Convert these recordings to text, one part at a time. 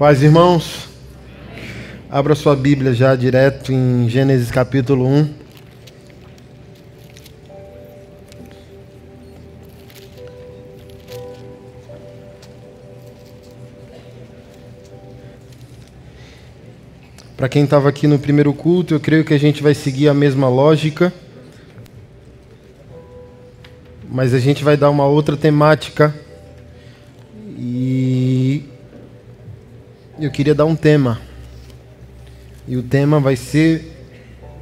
Paz, irmãos, abra sua Bíblia já direto em Gênesis capítulo 1. Para quem estava aqui no primeiro culto, eu creio que a gente vai seguir a mesma lógica, mas a gente vai dar uma outra temática eu queria dar um tema. E o tema vai ser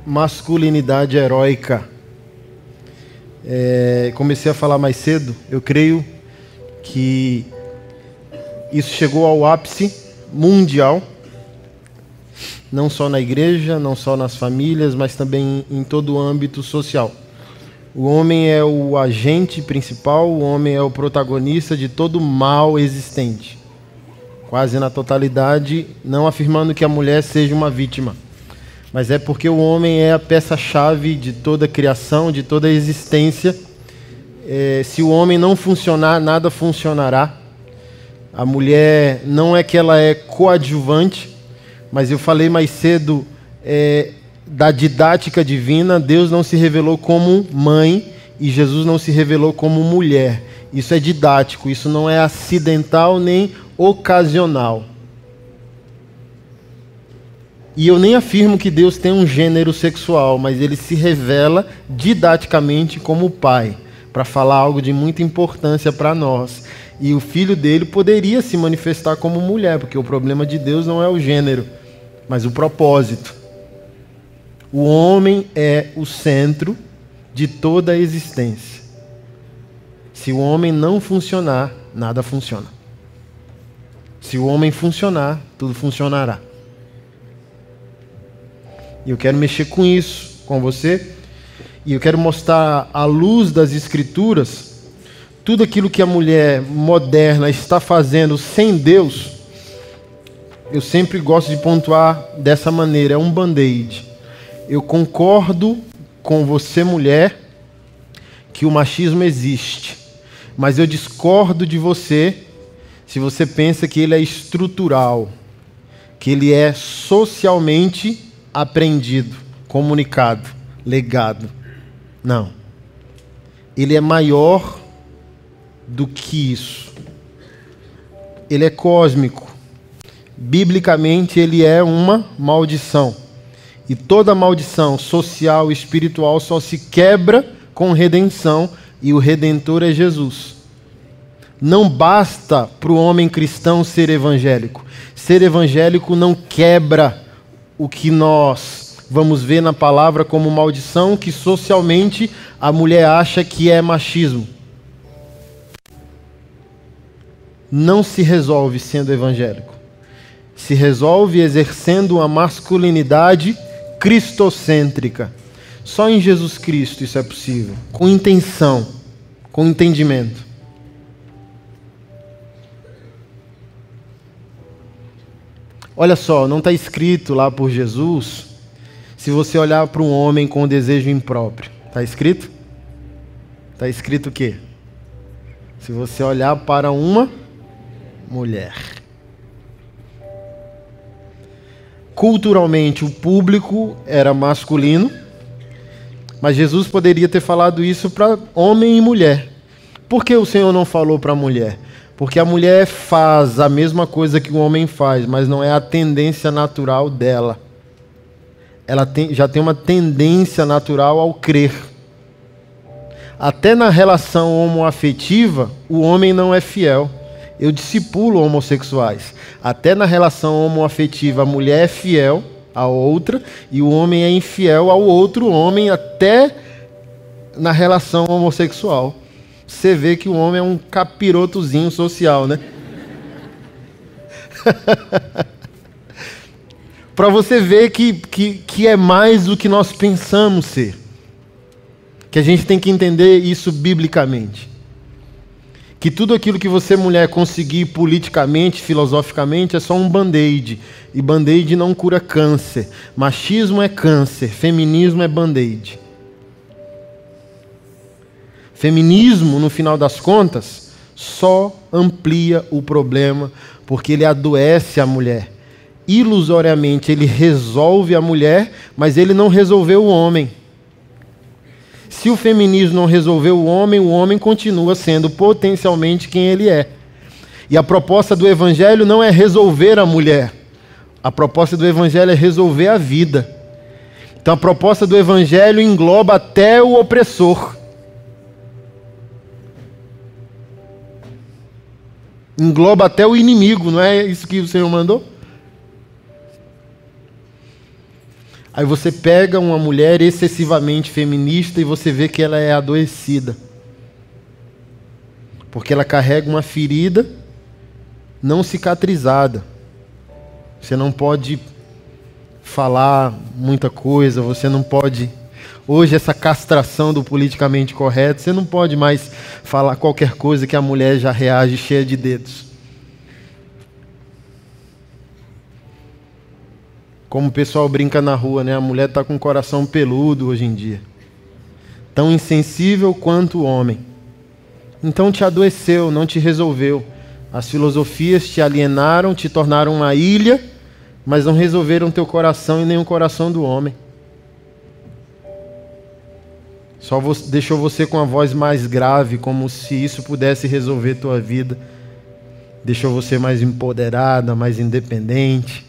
masculinidade heróica. É, comecei a falar mais cedo, eu creio que isso chegou ao ápice mundial, não só na igreja, não só nas famílias, mas também em todo o âmbito social. O homem é o agente principal, o homem é o protagonista de todo mal existente quase na totalidade, não afirmando que a mulher seja uma vítima, mas é porque o homem é a peça-chave de toda a criação, de toda a existência. É, se o homem não funcionar, nada funcionará. A mulher não é que ela é coadjuvante, mas eu falei mais cedo é, da didática divina. Deus não se revelou como mãe e Jesus não se revelou como mulher. Isso é didático, isso não é acidental nem ocasional. E eu nem afirmo que Deus tem um gênero sexual, mas ele se revela didaticamente como pai, para falar algo de muita importância para nós. E o filho dele poderia se manifestar como mulher, porque o problema de Deus não é o gênero, mas o propósito. O homem é o centro de toda a existência. Se o homem não funcionar, nada funciona. Se o homem funcionar, tudo funcionará. E eu quero mexer com isso com você. E eu quero mostrar à luz das escrituras tudo aquilo que a mulher moderna está fazendo sem Deus. Eu sempre gosto de pontuar dessa maneira, é um band-aid. Eu concordo com você, mulher, que o machismo existe, mas eu discordo de você se você pensa que ele é estrutural, que ele é socialmente aprendido, comunicado, legado. Não. Ele é maior do que isso. Ele é cósmico. Biblicamente, ele é uma maldição. E toda maldição social e espiritual só se quebra com redenção, e o redentor é Jesus. Não basta para o homem cristão ser evangélico. Ser evangélico não quebra o que nós vamos ver na palavra como maldição, que socialmente a mulher acha que é machismo. Não se resolve sendo evangélico. Se resolve exercendo uma masculinidade cristocêntrica. Só em Jesus Cristo isso é possível, com intenção, com entendimento. Olha só, não está escrito lá por Jesus se você olhar para um homem com desejo impróprio. Está escrito? Está escrito o quê? Se você olhar para uma mulher. Culturalmente, o público era masculino, mas Jesus poderia ter falado isso para homem e mulher. Por que o Senhor não falou para a mulher? Porque a mulher faz a mesma coisa que o homem faz, mas não é a tendência natural dela. Ela tem, já tem uma tendência natural ao crer. Até na relação homoafetiva, o homem não é fiel. Eu discipulo homossexuais. Até na relação homoafetiva, a mulher é fiel à outra e o homem é infiel ao outro homem até na relação homossexual. Você vê que o homem é um capirotozinho social, né? Para você ver que, que, que é mais do que nós pensamos ser. Que a gente tem que entender isso biblicamente. Que tudo aquilo que você, mulher, conseguir politicamente, filosoficamente, é só um band-aid. E band-aid não cura câncer. Machismo é câncer, feminismo é band-aid. Feminismo, no final das contas, só amplia o problema, porque ele adoece a mulher. Ilusoriamente, ele resolve a mulher, mas ele não resolveu o homem. Se o feminismo não resolveu o homem, o homem continua sendo potencialmente quem ele é. E a proposta do evangelho não é resolver a mulher. A proposta do evangelho é resolver a vida. Então a proposta do evangelho engloba até o opressor. Engloba até o inimigo, não é isso que o Senhor mandou? Aí você pega uma mulher excessivamente feminista e você vê que ela é adoecida. Porque ela carrega uma ferida não cicatrizada. Você não pode falar muita coisa, você não pode Hoje, essa castração do politicamente correto, você não pode mais falar qualquer coisa que a mulher já reage cheia de dedos. Como o pessoal brinca na rua, né? A mulher está com o coração peludo hoje em dia. Tão insensível quanto o homem. Então te adoeceu, não te resolveu. As filosofias te alienaram, te tornaram uma ilha, mas não resolveram teu coração e nem o coração do homem. Só deixou você com a voz mais grave, como se isso pudesse resolver tua vida. Deixou você mais empoderada, mais independente.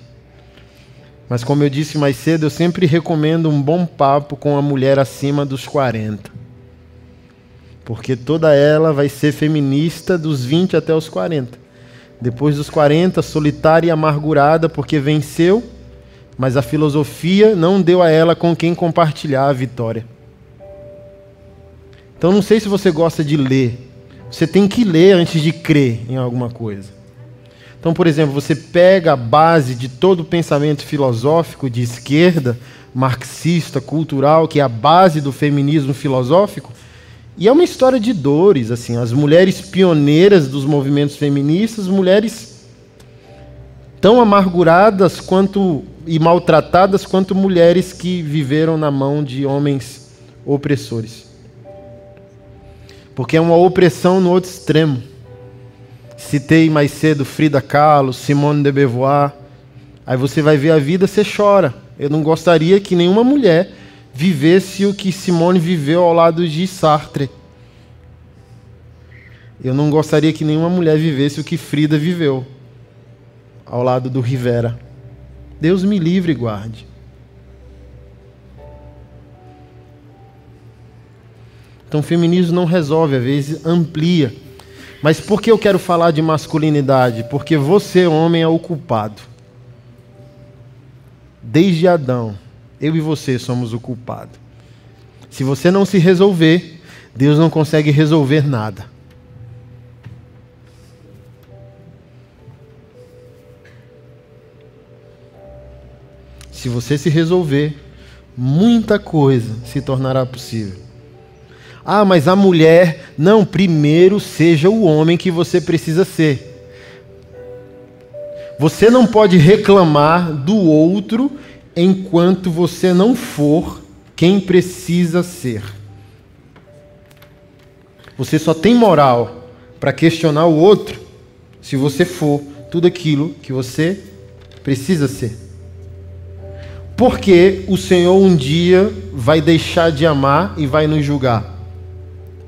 Mas como eu disse mais cedo, eu sempre recomendo um bom papo com a mulher acima dos 40. Porque toda ela vai ser feminista dos 20 até os 40. Depois dos 40, solitária e amargurada porque venceu, mas a filosofia não deu a ela com quem compartilhar a vitória. Então não sei se você gosta de ler. Você tem que ler antes de crer em alguma coisa. Então, por exemplo, você pega a base de todo o pensamento filosófico de esquerda, marxista, cultural, que é a base do feminismo filosófico, e é uma história de dores, assim, as mulheres pioneiras dos movimentos feministas, mulheres tão amarguradas quanto e maltratadas quanto mulheres que viveram na mão de homens opressores porque é uma opressão no outro extremo. Citei mais cedo Frida Kahlo, Simone de Beauvoir. Aí você vai ver a vida, você chora. Eu não gostaria que nenhuma mulher vivesse o que Simone viveu ao lado de Sartre. Eu não gostaria que nenhuma mulher vivesse o que Frida viveu ao lado do Rivera. Deus me livre e guarde. Então, feminismo não resolve, às vezes amplia. Mas por que eu quero falar de masculinidade? Porque você, homem, é o culpado. Desde Adão, eu e você somos o culpado. Se você não se resolver, Deus não consegue resolver nada. Se você se resolver, muita coisa se tornará possível. Ah, mas a mulher. Não, primeiro seja o homem que você precisa ser. Você não pode reclamar do outro enquanto você não for quem precisa ser. Você só tem moral para questionar o outro se você for tudo aquilo que você precisa ser. Porque o Senhor um dia vai deixar de amar e vai nos julgar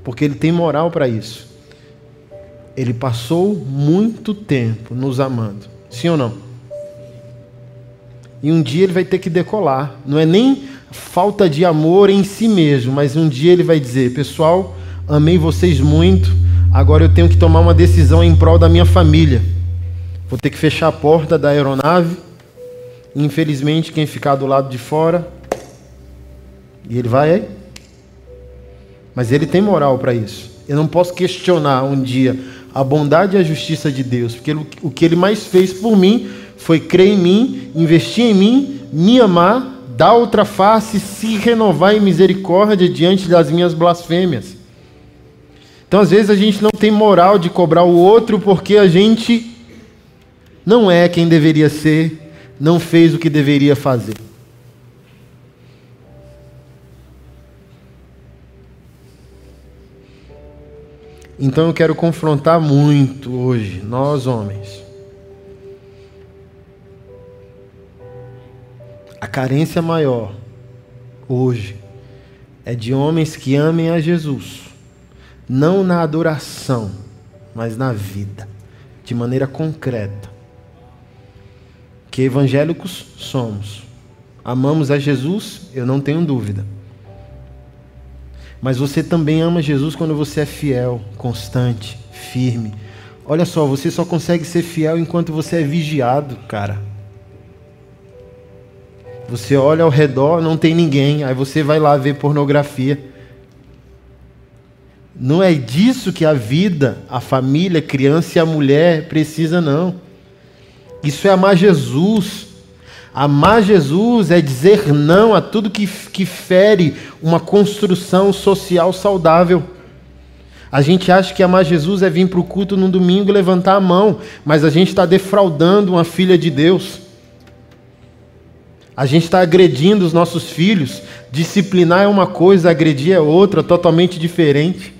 porque ele tem moral para isso. Ele passou muito tempo nos amando. Sim ou não? E um dia ele vai ter que decolar. Não é nem falta de amor em si mesmo, mas um dia ele vai dizer: Pessoal, amei vocês muito, agora eu tenho que tomar uma decisão em prol da minha família. Vou ter que fechar a porta da aeronave. Infelizmente, quem ficar do lado de fora. E ele vai Mas ele tem moral para isso. Eu não posso questionar um dia a bondade e a justiça de Deus, porque o que ele mais fez por mim foi crer em mim, investir em mim, me amar, dar outra face, se renovar em misericórdia diante das minhas blasfêmias. Então, às vezes, a gente não tem moral de cobrar o outro porque a gente não é quem deveria ser, não fez o que deveria fazer. Então eu quero confrontar muito hoje, nós homens. A carência maior hoje é de homens que amem a Jesus, não na adoração, mas na vida, de maneira concreta. Que evangélicos somos. Amamos a Jesus, eu não tenho dúvida. Mas você também ama Jesus quando você é fiel, constante, firme. Olha só, você só consegue ser fiel enquanto você é vigiado, cara. Você olha ao redor, não tem ninguém, aí você vai lá ver pornografia. Não é disso que a vida, a família, a criança e a mulher precisa, não. Isso é amar Jesus. Amar Jesus é dizer não a tudo que, que fere uma construção social saudável. A gente acha que amar Jesus é vir para o culto no domingo e levantar a mão, mas a gente está defraudando uma filha de Deus. A gente está agredindo os nossos filhos. Disciplinar é uma coisa, agredir é outra, totalmente diferente.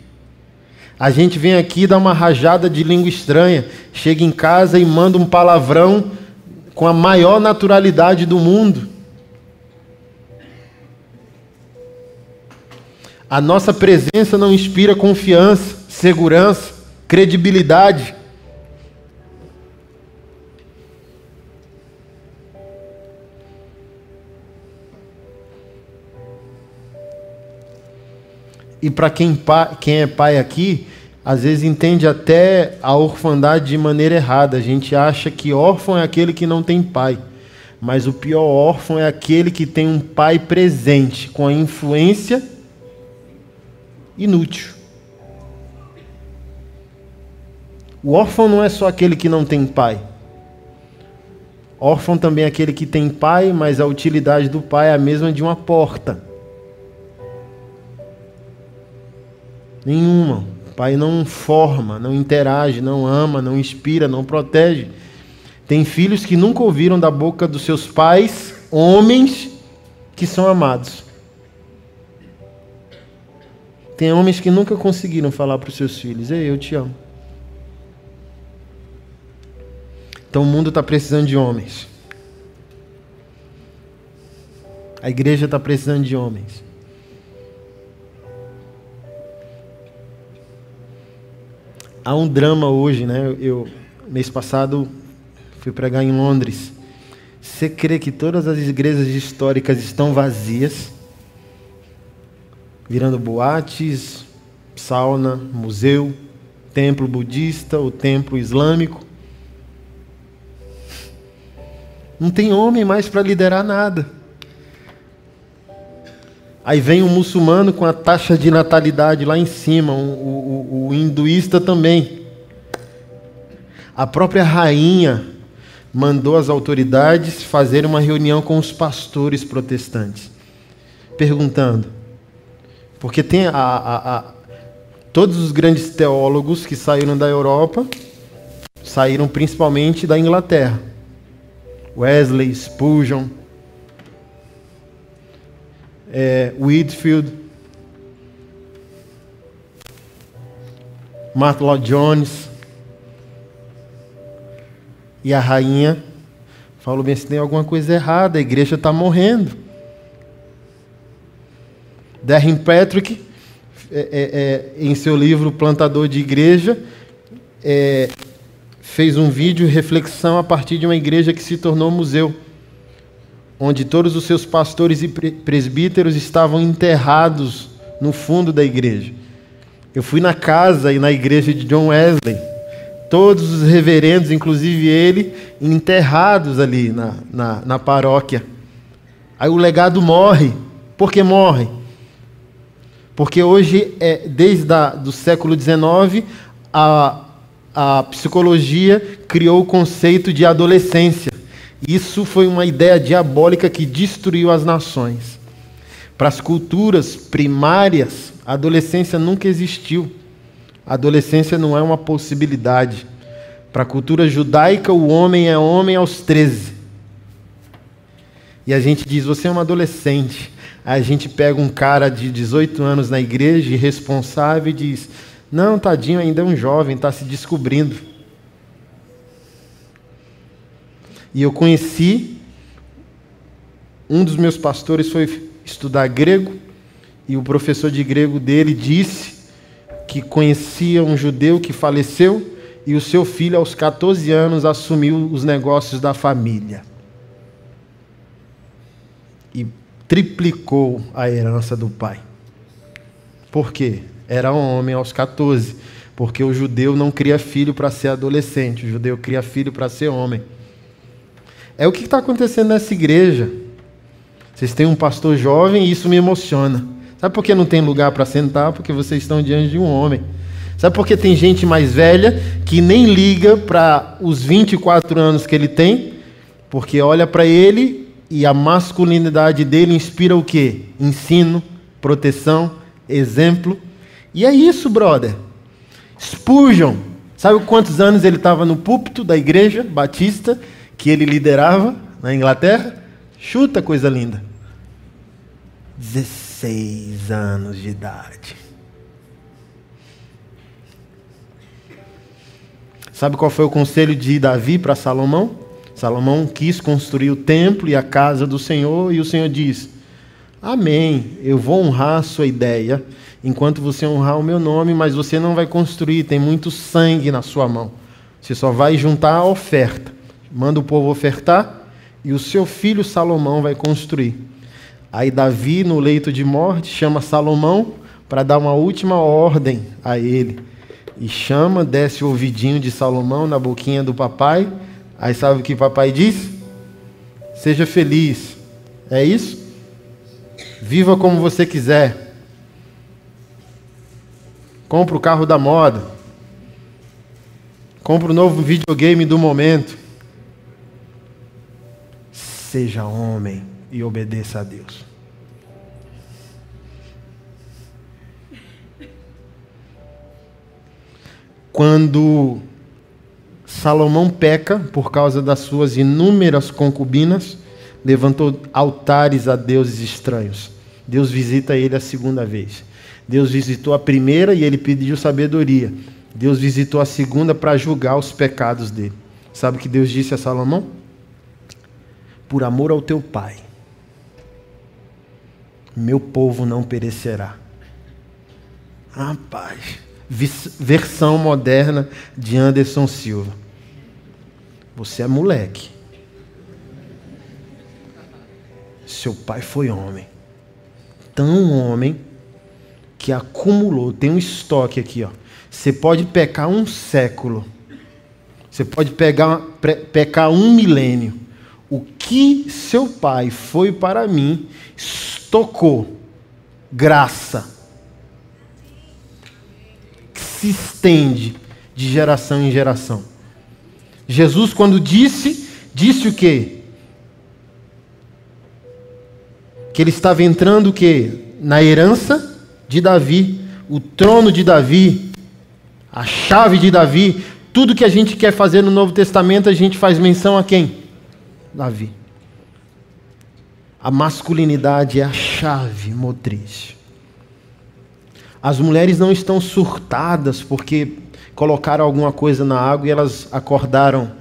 A gente vem aqui dar uma rajada de língua estranha, chega em casa e manda um palavrão com a maior naturalidade do mundo. A nossa presença não inspira confiança, segurança, credibilidade. E para quem, quem é pai aqui, às vezes entende até a orfandade de maneira errada. A gente acha que órfão é aquele que não tem pai. Mas o pior órfão é aquele que tem um pai presente, com a influência inútil. O órfão não é só aquele que não tem pai. Órfão também é aquele que tem pai, mas a utilidade do pai é a mesma de uma porta. Nenhuma. Pai não forma, não interage, não ama, não inspira, não protege. Tem filhos que nunca ouviram da boca dos seus pais, homens que são amados. Tem homens que nunca conseguiram falar para os seus filhos: Ei, eu te amo. Então o mundo está precisando de homens. A igreja está precisando de homens. Há um drama hoje, né? Eu mês passado fui pregar em Londres. Você crê que todas as igrejas históricas estão vazias, virando boates, sauna, museu, templo budista, o templo islâmico? Não tem homem mais para liderar nada. Aí vem um muçulmano com a taxa de natalidade lá em cima, o, o, o hinduísta também. A própria rainha mandou as autoridades fazer uma reunião com os pastores protestantes, perguntando, porque tem a, a, a, todos os grandes teólogos que saíram da Europa saíram principalmente da Inglaterra, Wesley, Spurgeon, é, Whitfield, Martin Lloyd Jones. E a rainha falou bem: se tem alguma coisa errada, a igreja está morrendo. Darren Patrick, é, é, é, em seu livro Plantador de Igreja, é, fez um vídeo reflexão a partir de uma igreja que se tornou museu onde todos os seus pastores e presbíteros estavam enterrados no fundo da igreja. Eu fui na casa e na igreja de John Wesley, todos os reverendos, inclusive ele, enterrados ali na, na, na paróquia. Aí o legado morre. Por que morre? Porque hoje, é, desde o do século XIX, a, a psicologia criou o conceito de adolescência. Isso foi uma ideia diabólica que destruiu as nações. Para as culturas primárias, a adolescência nunca existiu. A adolescência não é uma possibilidade. Para a cultura judaica, o homem é homem aos 13. E a gente diz: você é um adolescente. Aí a gente pega um cara de 18 anos na igreja, irresponsável, e diz: não, tadinho, ainda é um jovem, está se descobrindo. E eu conheci, um dos meus pastores foi estudar grego, e o professor de grego dele disse que conhecia um judeu que faleceu e o seu filho, aos 14 anos, assumiu os negócios da família. E triplicou a herança do pai. Por quê? Era um homem aos 14. Porque o judeu não cria filho para ser adolescente, o judeu cria filho para ser homem. É o que está acontecendo nessa igreja. Vocês têm um pastor jovem e isso me emociona. Sabe por que não tem lugar para sentar? Porque vocês estão diante de um homem. Sabe por que tem gente mais velha que nem liga para os 24 anos que ele tem? Porque olha para ele e a masculinidade dele inspira o quê? Ensino, proteção, exemplo. E é isso, brother. Spurgeon, sabe quantos anos ele estava no púlpito da igreja batista que ele liderava na Inglaterra? Chuta, coisa linda. 16 anos de idade. Sabe qual foi o conselho de Davi para Salomão? Salomão quis construir o templo e a casa do Senhor, e o Senhor diz: Amém, eu vou honrar a sua ideia, enquanto você honrar o meu nome, mas você não vai construir, tem muito sangue na sua mão. Você só vai juntar a oferta. Manda o povo ofertar, e o seu filho Salomão vai construir. Aí Davi, no leito de morte, chama Salomão para dar uma última ordem a ele e chama, desce o ouvidinho de Salomão na boquinha do papai. Aí sabe o que papai diz? Seja feliz. É isso? Viva como você quiser. Compre o carro da moda. Compre o novo videogame do momento. Seja homem e obedeça a Deus. quando Salomão peca por causa das suas inúmeras concubinas, levantou altares a deuses estranhos. Deus visita ele a segunda vez. Deus visitou a primeira e ele pediu sabedoria. Deus visitou a segunda para julgar os pecados dele. Sabe o que Deus disse a Salomão? Por amor ao teu pai, meu povo não perecerá. Rapaz versão moderna de Anderson Silva. Você é moleque. Seu pai foi homem. Tão homem que acumulou. Tem um estoque aqui, ó. Você pode pecar um século. Você pode pegar, pecar um milênio. O que seu pai foi para mim, estocou graça se estende de geração em geração. Jesus, quando disse, disse o quê? Que ele estava entrando o quê? Na herança de Davi, o trono de Davi, a chave de Davi. Tudo que a gente quer fazer no Novo Testamento, a gente faz menção a quem? Davi. A masculinidade é a chave motriz. As mulheres não estão surtadas porque colocaram alguma coisa na água e elas acordaram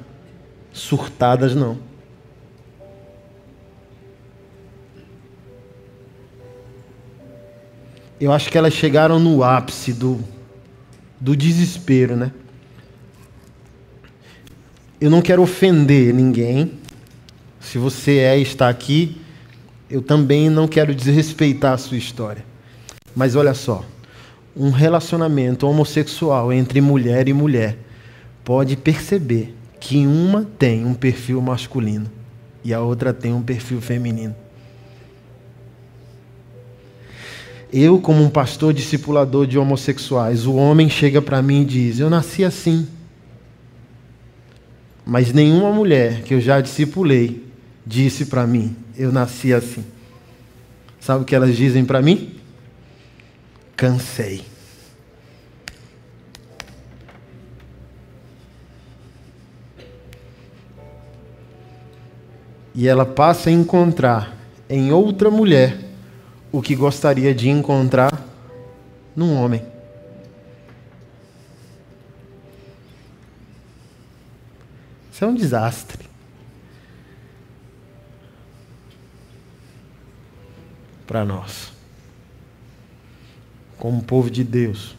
surtadas, não. Eu acho que elas chegaram no ápice do, do desespero, né? Eu não quero ofender ninguém. Se você é e está aqui, eu também não quero desrespeitar a sua história. Mas olha só um relacionamento homossexual entre mulher e mulher pode perceber que uma tem um perfil masculino e a outra tem um perfil feminino. Eu, como um pastor discipulador de homossexuais, o homem chega para mim e diz: Eu nasci assim. Mas nenhuma mulher que eu já discipulei disse para mim: Eu nasci assim. Sabe o que elas dizem para mim? Cansei. E ela passa a encontrar em outra mulher o que gostaria de encontrar num homem. Isso é um desastre. Para nós, como povo de Deus.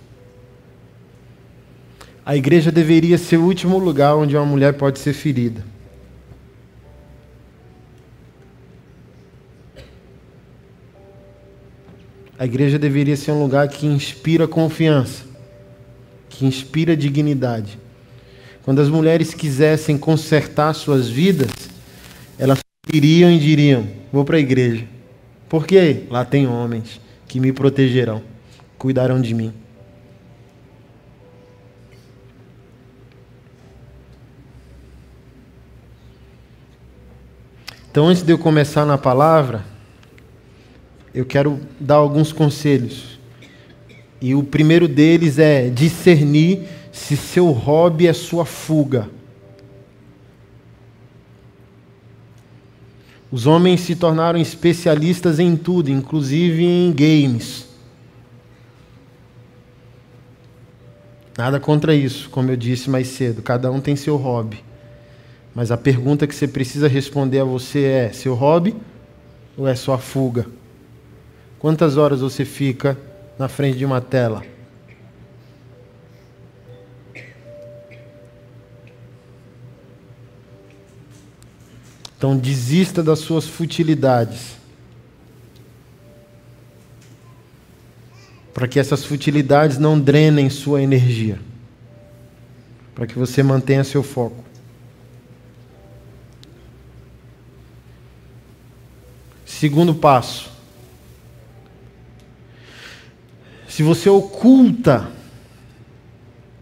A igreja deveria ser o último lugar onde uma mulher pode ser ferida. A igreja deveria ser um lugar que inspira confiança, que inspira dignidade. Quando as mulheres quisessem consertar suas vidas, elas iriam e diriam: Vou para a igreja. Por quê? Lá tem homens que me protegerão, cuidarão de mim. Então, antes de eu começar na palavra, eu quero dar alguns conselhos. E o primeiro deles é discernir se seu hobby é sua fuga. Os homens se tornaram especialistas em tudo, inclusive em games. Nada contra isso, como eu disse mais cedo, cada um tem seu hobby. Mas a pergunta que você precisa responder a você é: seu hobby ou é sua fuga? Quantas horas você fica na frente de uma tela? Então desista das suas futilidades. Para que essas futilidades não drenem sua energia. Para que você mantenha seu foco. Segundo passo. se você oculta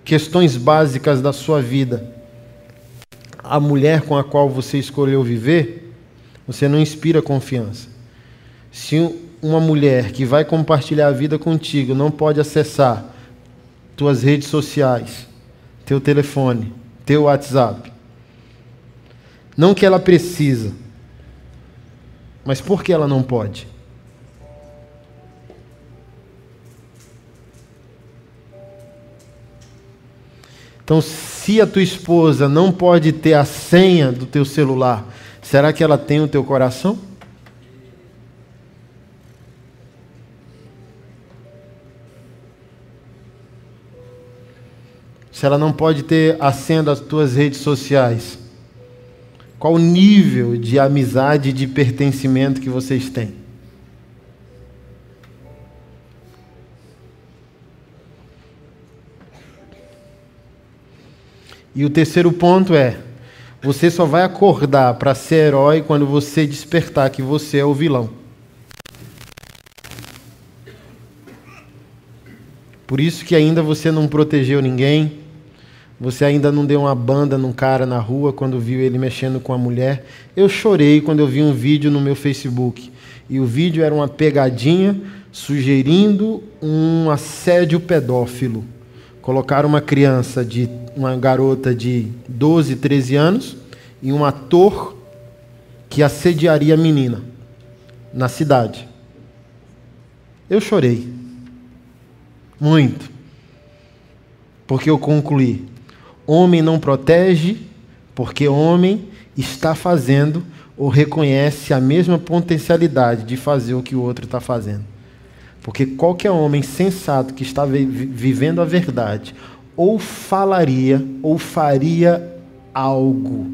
questões básicas da sua vida, a mulher com a qual você escolheu viver, você não inspira confiança. Se uma mulher que vai compartilhar a vida contigo não pode acessar tuas redes sociais, teu telefone, teu WhatsApp, não que ela precisa, mas por que ela não pode? Então, se a tua esposa não pode ter a senha do teu celular, será que ela tem o teu coração? Se ela não pode ter a senha das tuas redes sociais, qual o nível de amizade e de pertencimento que vocês têm? E o terceiro ponto é: você só vai acordar para ser herói quando você despertar que você é o vilão. Por isso que ainda você não protegeu ninguém, você ainda não deu uma banda num cara na rua quando viu ele mexendo com a mulher. Eu chorei quando eu vi um vídeo no meu Facebook. E o vídeo era uma pegadinha sugerindo um assédio pedófilo. Colocaram uma criança de uma garota de 12, 13 anos e um ator que assediaria a menina na cidade. Eu chorei. Muito. Porque eu concluí: homem não protege, porque homem está fazendo ou reconhece a mesma potencialidade de fazer o que o outro está fazendo. Porque qualquer homem sensato que está vivendo a verdade ou falaria ou faria algo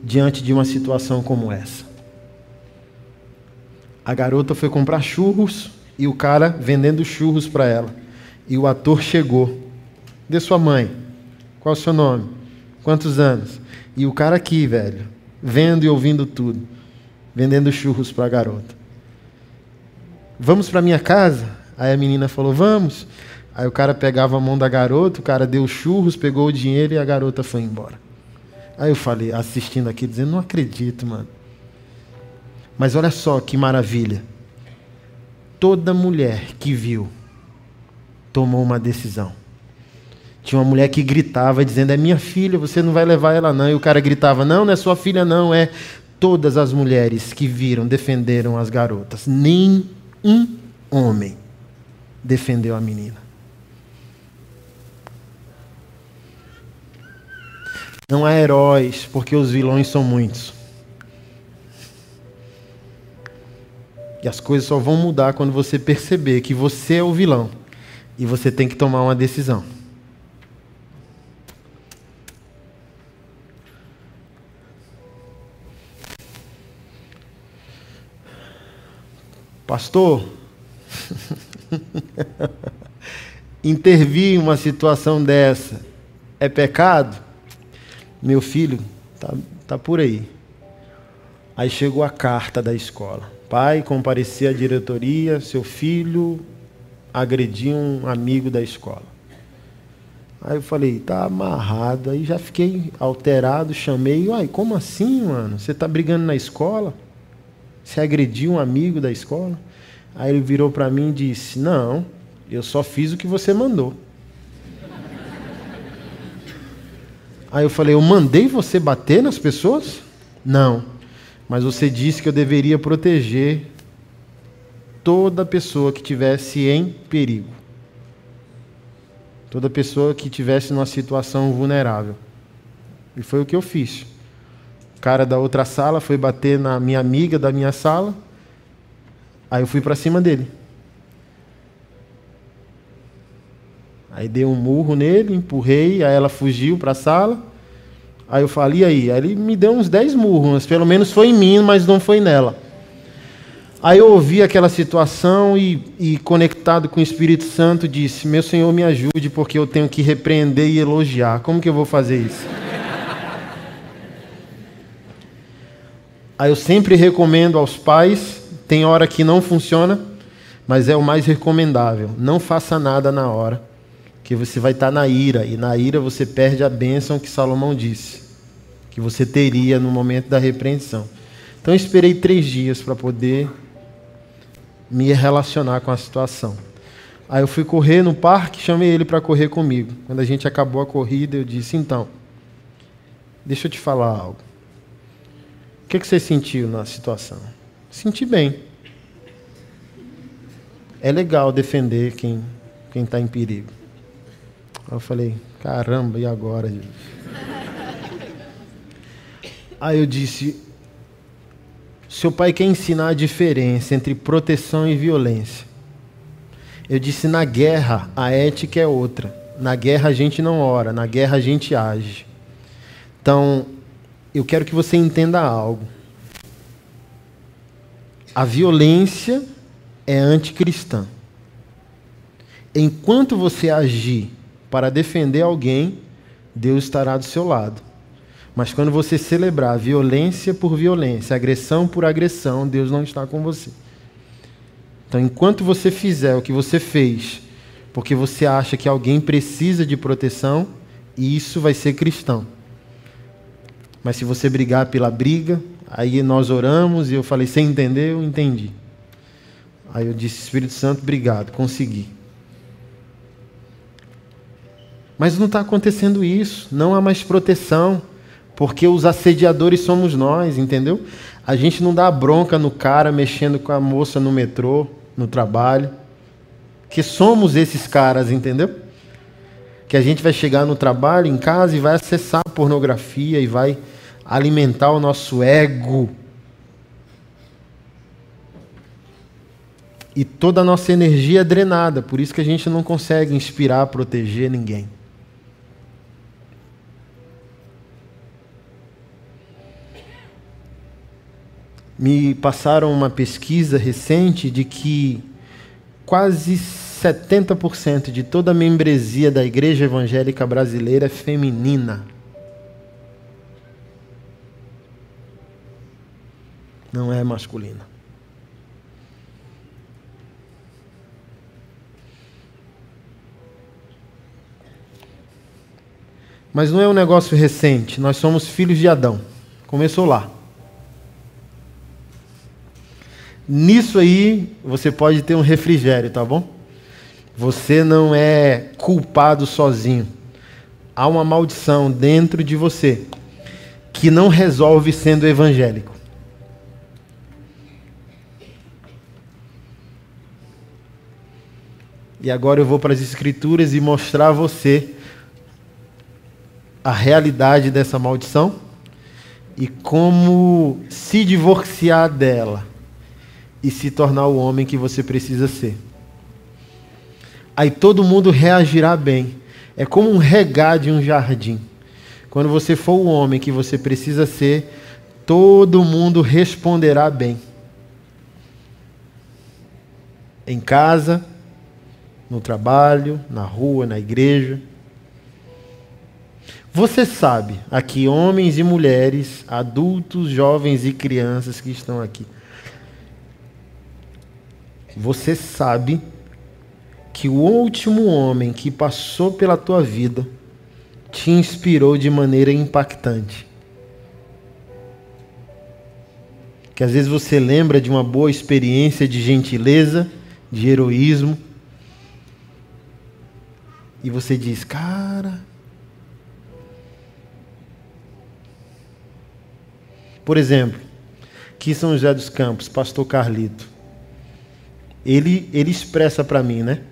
diante de uma situação como essa. A garota foi comprar churros e o cara vendendo churros para ela. E o ator chegou. De sua mãe. Qual é o seu nome? Quantos anos? E o cara aqui, velho, vendo e ouvindo tudo, vendendo churros para a garota. Vamos para minha casa? Aí a menina falou: Vamos. Aí o cara pegava a mão da garota, o cara deu churros, pegou o dinheiro e a garota foi embora. Aí eu falei, assistindo aqui, dizendo: Não acredito, mano. Mas olha só que maravilha. Toda mulher que viu tomou uma decisão. Tinha uma mulher que gritava dizendo: É minha filha, você não vai levar ela não. E o cara gritava: Não, não é sua filha, não. É todas as mulheres que viram defenderam as garotas. Nem um homem defendeu a menina. Não há heróis, porque os vilões são muitos. E as coisas só vão mudar quando você perceber que você é o vilão e você tem que tomar uma decisão. Pastor, intervir em uma situação dessa é pecado? Meu filho, tá, tá por aí. Aí chegou a carta da escola. Pai, comparecer à diretoria, seu filho agrediu um amigo da escola. Aí eu falei, tá amarrado. Aí já fiquei alterado, chamei. Uai, como assim, mano? Você tá brigando na escola? Você agrediu um amigo da escola? Aí ele virou para mim e disse: Não, eu só fiz o que você mandou. Aí eu falei: Eu mandei você bater nas pessoas? Não, mas você disse que eu deveria proteger toda pessoa que tivesse em perigo. Toda pessoa que tivesse numa situação vulnerável. E foi o que eu fiz. Cara da outra sala foi bater na minha amiga da minha sala. Aí eu fui para cima dele. Aí dei um murro nele, empurrei, aí ela fugiu para a sala. Aí eu falei, e aí? Aí ele me deu uns 10 murros, pelo menos foi em mim, mas não foi nela. Aí eu ouvi aquela situação e, e, conectado com o Espírito Santo, disse: Meu Senhor, me ajude, porque eu tenho que repreender e elogiar. Como que eu vou fazer isso? Eu sempre recomendo aos pais, tem hora que não funciona, mas é o mais recomendável. Não faça nada na hora, que você vai estar na ira, e na ira você perde a bênção que Salomão disse, que você teria no momento da repreensão. Então eu esperei três dias para poder me relacionar com a situação. Aí eu fui correr no parque, chamei ele para correr comigo. Quando a gente acabou a corrida, eu disse: Então, deixa eu te falar algo que, que você sentiu na situação? Senti bem. É legal defender quem quem está em perigo. Eu falei, caramba, e agora? Aí eu disse, seu pai quer ensinar a diferença entre proteção e violência. Eu disse, na guerra a ética é outra. Na guerra a gente não ora, na guerra a gente age. Então, eu quero que você entenda algo. A violência é anticristã. Enquanto você agir para defender alguém, Deus estará do seu lado. Mas quando você celebrar violência por violência, agressão por agressão, Deus não está com você. Então, enquanto você fizer o que você fez, porque você acha que alguém precisa de proteção, isso vai ser cristão. Mas se você brigar pela briga, aí nós oramos e eu falei: Você entendeu? Entendi. Aí eu disse: Espírito Santo, obrigado, consegui. Mas não está acontecendo isso, não há mais proteção, porque os assediadores somos nós, entendeu? A gente não dá bronca no cara mexendo com a moça no metrô, no trabalho, que somos esses caras, entendeu? Que a gente vai chegar no trabalho, em casa e vai acessar pornografia e vai alimentar o nosso ego. E toda a nossa energia é drenada, por isso que a gente não consegue inspirar, proteger ninguém. Me passaram uma pesquisa recente de que quase 70% de toda a membresia da Igreja Evangélica Brasileira é feminina. Não é masculina. Mas não é um negócio recente. Nós somos filhos de Adão. Começou lá. Nisso aí você pode ter um refrigério, tá bom? Você não é culpado sozinho. Há uma maldição dentro de você que não resolve sendo evangélico. E agora eu vou para as Escrituras e mostrar a você a realidade dessa maldição e como se divorciar dela e se tornar o homem que você precisa ser. Aí todo mundo reagirá bem. É como um regar de um jardim. Quando você for o homem que você precisa ser, todo mundo responderá bem. Em casa, no trabalho, na rua, na igreja. Você sabe, aqui, homens e mulheres, adultos, jovens e crianças que estão aqui. Você sabe que o último homem que passou pela tua vida te inspirou de maneira impactante. Que às vezes você lembra de uma boa experiência de gentileza, de heroísmo, e você diz, cara. Por exemplo, aqui São José dos Campos, pastor Carlito. Ele, ele expressa para mim, né?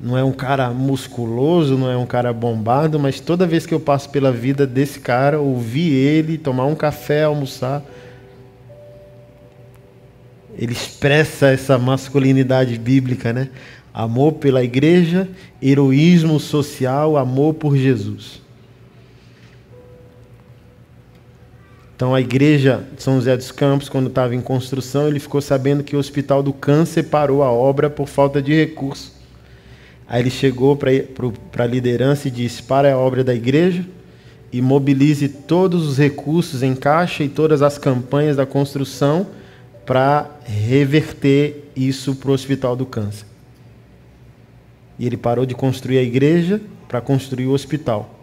Não é um cara musculoso, não é um cara bombado, mas toda vez que eu passo pela vida desse cara, ouvir ele, tomar um café, almoçar, ele expressa essa masculinidade bíblica, né? Amor pela igreja, heroísmo social, amor por Jesus. Então a igreja de São José dos Campos, quando estava em construção, ele ficou sabendo que o Hospital do Câncer parou a obra por falta de recurso. Aí ele chegou para a liderança e disse: para a obra da igreja e mobilize todos os recursos em caixa e todas as campanhas da construção para reverter isso para o Hospital do Câncer. E ele parou de construir a igreja para construir o hospital.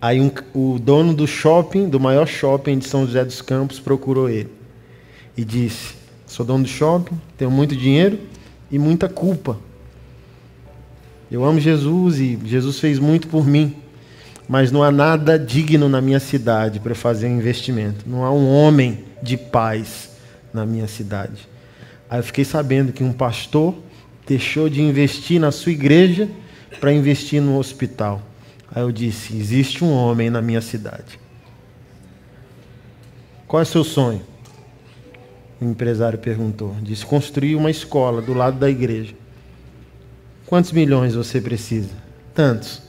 Aí um, o dono do shopping, do maior shopping de São José dos Campos, procurou ele e disse: Sou dono do shopping, tenho muito dinheiro e muita culpa. Eu amo Jesus e Jesus fez muito por mim, mas não há nada digno na minha cidade para fazer um investimento. Não há um homem de paz na minha cidade. Aí eu fiquei sabendo que um pastor deixou de investir na sua igreja para investir no hospital. Aí eu disse: existe um homem na minha cidade. Qual é o seu sonho? O empresário perguntou. Disse: construir uma escola do lado da igreja. Quantos milhões você precisa? Tantos.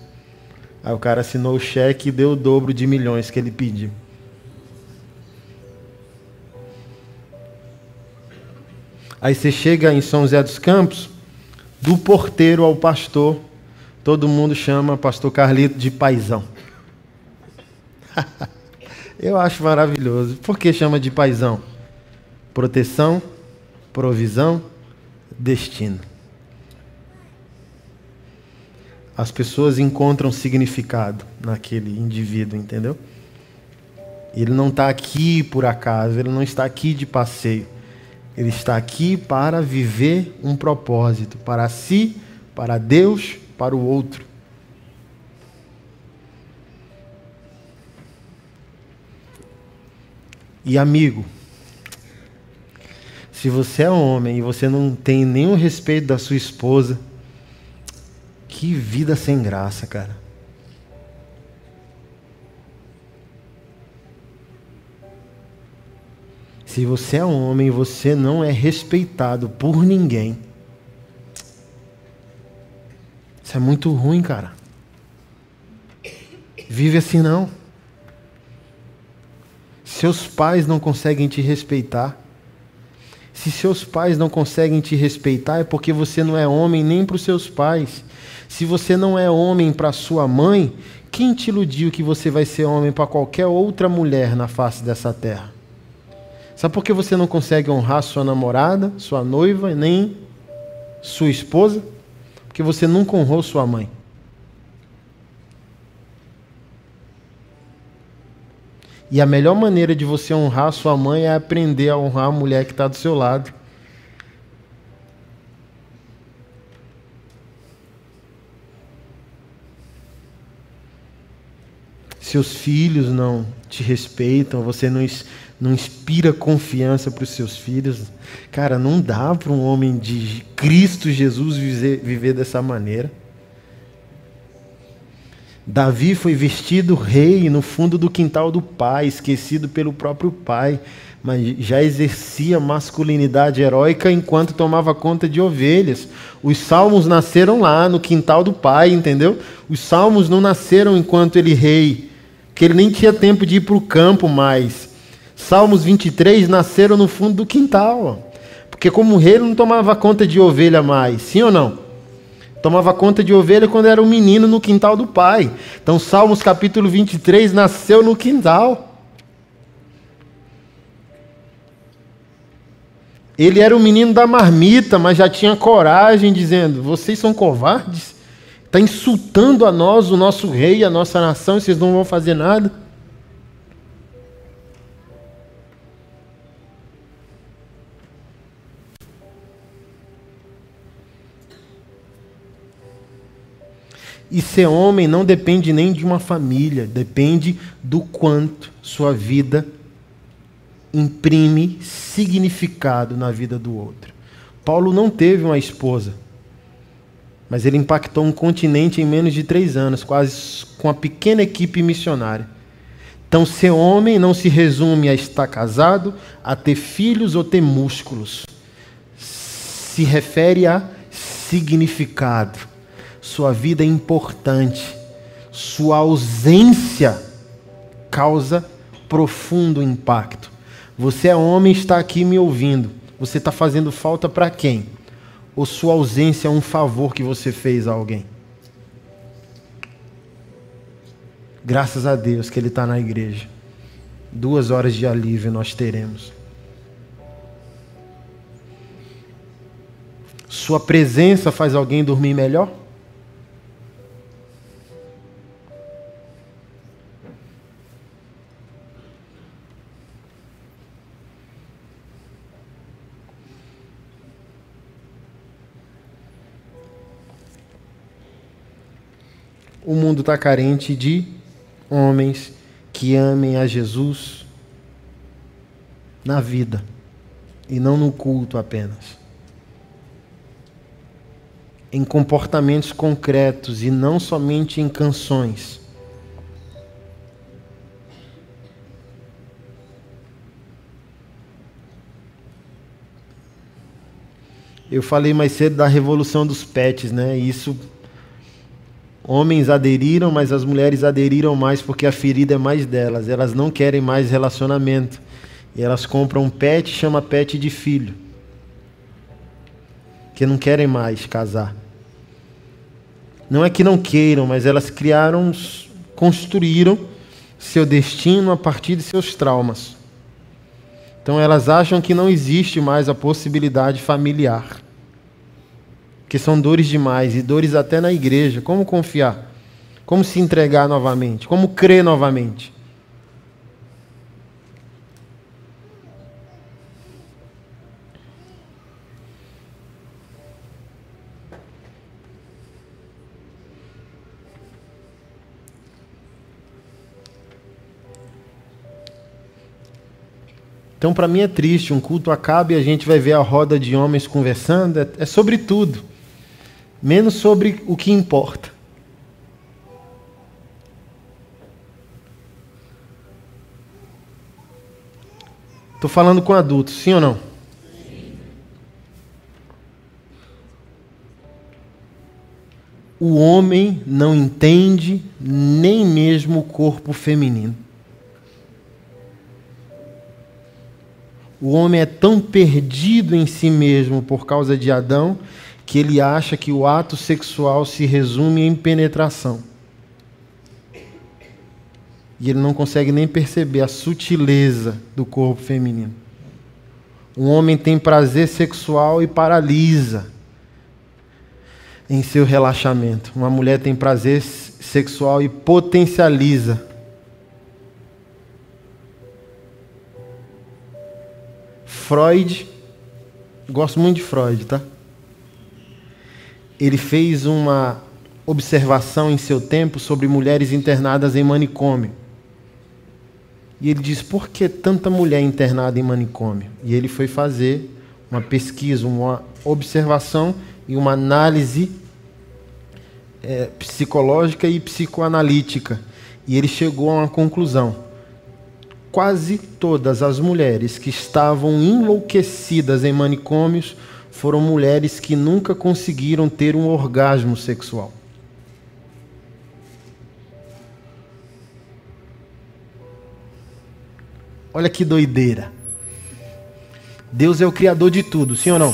Aí o cara assinou o cheque e deu o dobro de milhões que ele pediu. Aí você chega em São José dos Campos, do porteiro ao pastor, todo mundo chama pastor Carlito de paisão. Eu acho maravilhoso. Por que chama de paisão? Proteção, provisão, destino. As pessoas encontram significado naquele indivíduo, entendeu? Ele não está aqui por acaso, ele não está aqui de passeio. Ele está aqui para viver um propósito para si, para Deus, para o outro. E amigo, se você é homem e você não tem nenhum respeito da sua esposa, que vida sem graça, cara. Se você é homem e você não é respeitado por ninguém, isso é muito ruim, cara. Vive assim não. Seus pais não conseguem te respeitar. Se seus pais não conseguem te respeitar, é porque você não é homem nem para os seus pais. Se você não é homem para sua mãe, quem te iludiu que você vai ser homem para qualquer outra mulher na face dessa terra? Sabe por que você não consegue honrar sua namorada, sua noiva, nem sua esposa? Porque você nunca honrou sua mãe. E a melhor maneira de você honrar sua mãe é aprender a honrar a mulher que está do seu lado. Seus filhos não te respeitam, você não, não inspira confiança para os seus filhos. Cara, não dá para um homem de Cristo Jesus viver, viver dessa maneira. Davi foi vestido rei no fundo do quintal do pai, esquecido pelo próprio pai, mas já exercia masculinidade heróica enquanto tomava conta de ovelhas. Os salmos nasceram lá no quintal do pai, entendeu? Os salmos não nasceram enquanto ele rei, que ele nem tinha tempo de ir para o campo mais. Salmos 23 nasceram no fundo do quintal, porque como rei ele não tomava conta de ovelha mais, sim ou não? Tomava conta de ovelha quando era um menino no quintal do pai. Então, Salmos capítulo 23 nasceu no quintal. Ele era o menino da marmita, mas já tinha coragem, dizendo: Vocês são covardes? Está insultando a nós, o nosso rei, a nossa nação, e vocês não vão fazer nada? E ser homem não depende nem de uma família, depende do quanto sua vida imprime significado na vida do outro. Paulo não teve uma esposa, mas ele impactou um continente em menos de três anos, quase com a pequena equipe missionária. Então, ser homem não se resume a estar casado, a ter filhos ou ter músculos. Se refere a significado sua vida é importante, sua ausência causa profundo impacto. Você é homem está aqui me ouvindo. Você está fazendo falta para quem? Ou sua ausência é um favor que você fez a alguém? Graças a Deus que Ele está na igreja. Duas horas de alívio nós teremos. Sua presença faz alguém dormir melhor? O mundo está carente de homens que amem a Jesus na vida e não no culto apenas. Em comportamentos concretos e não somente em canções. Eu falei mais cedo da revolução dos pets, né? Isso Homens aderiram, mas as mulheres aderiram mais porque a ferida é mais delas. Elas não querem mais relacionamento. E elas compram um pet, chama pet de filho. Que não querem mais casar. Não é que não queiram, mas elas criaram, construíram seu destino a partir de seus traumas. Então elas acham que não existe mais a possibilidade familiar que são dores demais e dores até na igreja. Como confiar? Como se entregar novamente? Como crer novamente? Então, para mim é triste, um culto acaba e a gente vai ver a roda de homens conversando, é, é sobre tudo menos sobre o que importa. Estou falando com adultos, sim ou não? O homem não entende nem mesmo o corpo feminino. O homem é tão perdido em si mesmo por causa de Adão que ele acha que o ato sexual se resume em penetração. E ele não consegue nem perceber a sutileza do corpo feminino. Um homem tem prazer sexual e paralisa em seu relaxamento. Uma mulher tem prazer sexual e potencializa. Freud, gosto muito de Freud, tá? Ele fez uma observação em seu tempo sobre mulheres internadas em manicômio. E ele diz: por que tanta mulher internada em manicômio? E ele foi fazer uma pesquisa, uma observação e uma análise é, psicológica e psicoanalítica. E ele chegou a uma conclusão. Quase todas as mulheres que estavam enlouquecidas em manicômios foram mulheres que nunca conseguiram ter um orgasmo sexual. Olha que doideira. Deus é o criador de tudo, sim ou não?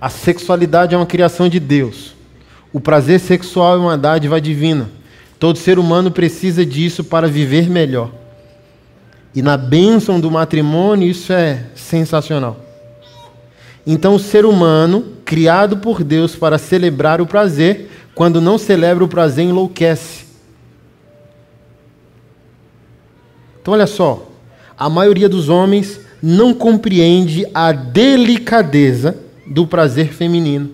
A sexualidade é uma criação de Deus. O prazer sexual é uma dádiva divina. Todo ser humano precisa disso para viver melhor. E na bênção do matrimônio, isso é sensacional. Então, o ser humano, criado por Deus para celebrar o prazer, quando não celebra o prazer, enlouquece. Então, olha só: a maioria dos homens não compreende a delicadeza do prazer feminino.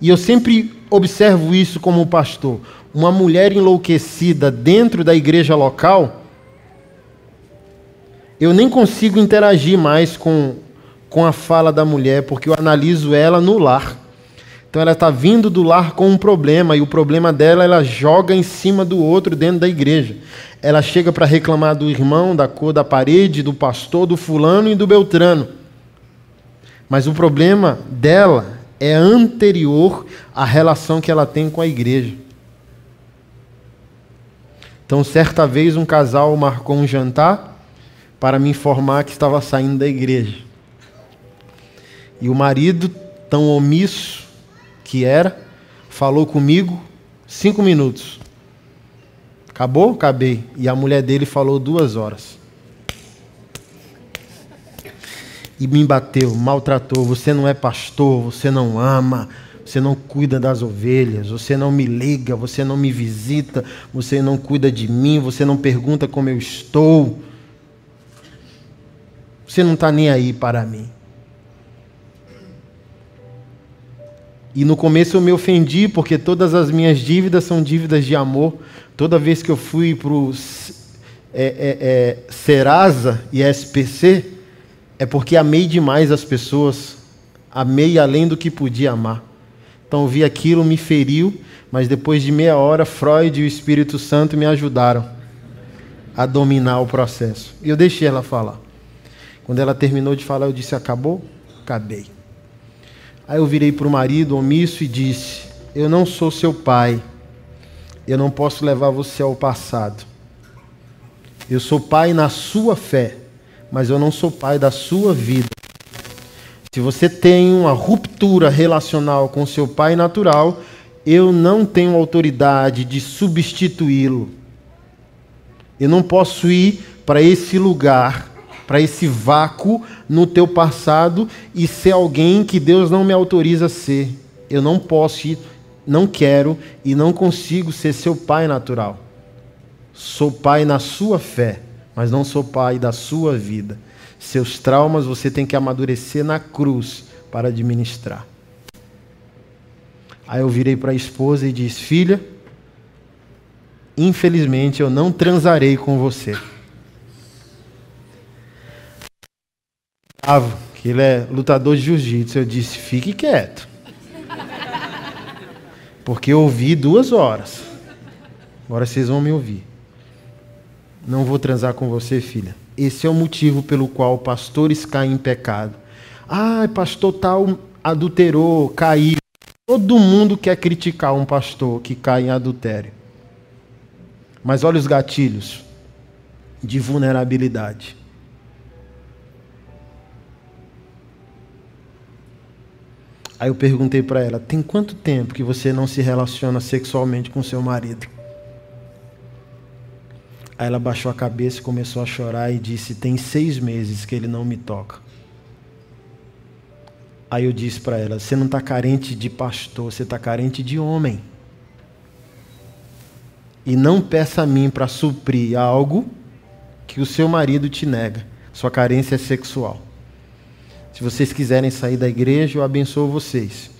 E eu sempre observo isso como pastor. Uma mulher enlouquecida dentro da igreja local, eu nem consigo interagir mais com, com a fala da mulher, porque eu analiso ela no lar. Então ela está vindo do lar com um problema, e o problema dela ela joga em cima do outro dentro da igreja. Ela chega para reclamar do irmão, da cor da parede, do pastor, do fulano e do beltrano. Mas o problema dela é anterior à relação que ela tem com a igreja. Então, certa vez, um casal marcou um jantar para me informar que estava saindo da igreja. E o marido, tão omisso que era, falou comigo cinco minutos. Acabou? Acabei. E a mulher dele falou duas horas. e me bateu, maltratou. Você não é pastor, você não ama, você não cuida das ovelhas, você não me liga, você não me visita, você não cuida de mim, você não pergunta como eu estou. Você não está nem aí para mim. E no começo eu me ofendi, porque todas as minhas dívidas são dívidas de amor. Toda vez que eu fui para o é, é, é, Serasa e SPC, é porque amei demais as pessoas, amei além do que podia amar. Então vi aquilo, me feriu, mas depois de meia hora, Freud e o Espírito Santo me ajudaram a dominar o processo. E eu deixei ela falar. Quando ela terminou de falar, eu disse: Acabou? Acabei. Aí eu virei para o marido omisso e disse: Eu não sou seu pai. Eu não posso levar você ao passado. Eu sou pai na sua fé mas eu não sou pai da sua vida. Se você tem uma ruptura relacional com seu pai natural, eu não tenho autoridade de substituí-lo. Eu não posso ir para esse lugar, para esse vácuo no teu passado e ser alguém que Deus não me autoriza a ser. Eu não posso ir, não quero e não consigo ser seu pai natural. Sou pai na sua fé mas não sou pai da sua vida. Seus traumas você tem que amadurecer na cruz para administrar. Aí eu virei para a esposa e disse: Filha, infelizmente eu não transarei com você. Que ele é lutador de jiu-jitsu. Eu disse: Fique quieto. Porque eu ouvi duas horas. Agora vocês vão me ouvir. Não vou transar com você, filha. Esse é o motivo pelo qual pastores caem em pecado. Ah, pastor tal adulterou, caiu. Todo mundo quer criticar um pastor que cai em adultério. Mas olha os gatilhos de vulnerabilidade. Aí eu perguntei para ela: tem quanto tempo que você não se relaciona sexualmente com seu marido? Aí ela baixou a cabeça começou a chorar e disse: Tem seis meses que ele não me toca. Aí eu disse para ela: Você não está carente de pastor, você está carente de homem. E não peça a mim para suprir algo que o seu marido te nega. Sua carência é sexual. Se vocês quiserem sair da igreja, eu abençoo vocês.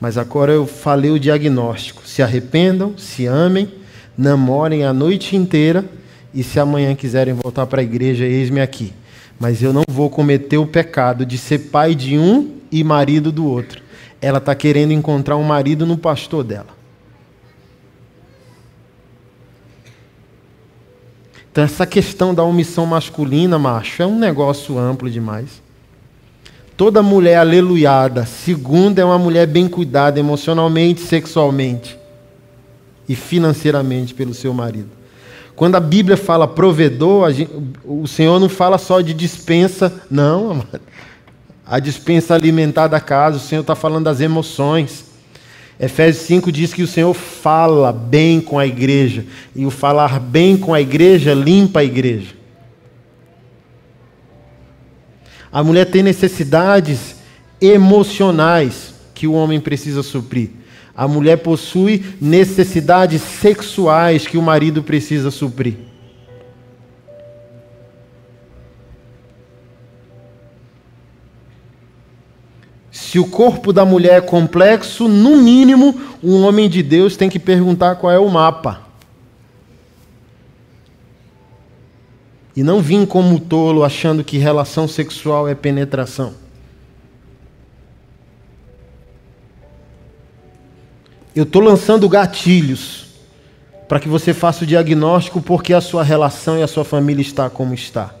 Mas agora eu falei o diagnóstico. Se arrependam, se amem, namorem a noite inteira e se amanhã quiserem voltar para a igreja, eis-me aqui. Mas eu não vou cometer o pecado de ser pai de um e marido do outro. Ela está querendo encontrar um marido no pastor dela. Então, essa questão da omissão masculina, macho, é um negócio amplo demais. Toda mulher aleluiada, segunda, é uma mulher bem cuidada emocionalmente, sexualmente e financeiramente pelo seu marido. Quando a Bíblia fala provedor, gente, o Senhor não fala só de dispensa, não, amado. A dispensa alimentar da casa, o Senhor está falando das emoções. Efésios 5 diz que o Senhor fala bem com a igreja, e o falar bem com a igreja limpa a igreja. A mulher tem necessidades emocionais que o homem precisa suprir. A mulher possui necessidades sexuais que o marido precisa suprir. Se o corpo da mulher é complexo, no mínimo, um homem de Deus tem que perguntar qual é o mapa. E não vir como tolo achando que relação sexual é penetração. Eu estou lançando gatilhos para que você faça o diagnóstico porque a sua relação e a sua família está como está.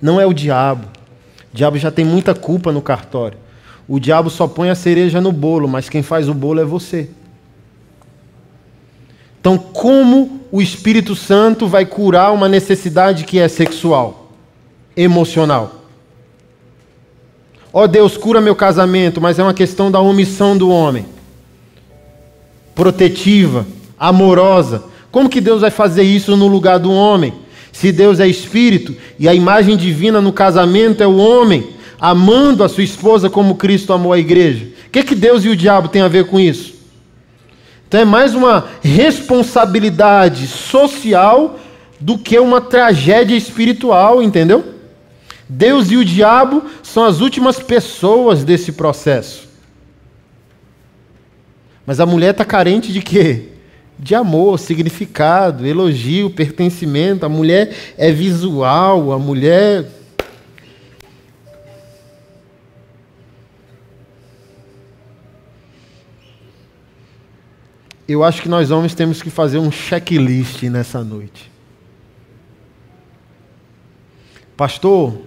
Não é o diabo. O diabo já tem muita culpa no cartório. O diabo só põe a cereja no bolo, mas quem faz o bolo é você. Então, como o Espírito Santo vai curar uma necessidade que é sexual, emocional? Ó oh, Deus, cura meu casamento, mas é uma questão da omissão do homem. Protetiva, amorosa. Como que Deus vai fazer isso no lugar do homem? Se Deus é espírito e a imagem divina no casamento é o homem, amando a sua esposa como Cristo amou a igreja. O que, que Deus e o diabo têm a ver com isso? Então é mais uma responsabilidade social do que uma tragédia espiritual, entendeu? Deus e o diabo são as últimas pessoas desse processo. Mas a mulher está carente de quê? De amor, significado, elogio, pertencimento. A mulher é visual, a mulher eu acho que nós homens temos que fazer um checklist nessa noite. Pastor,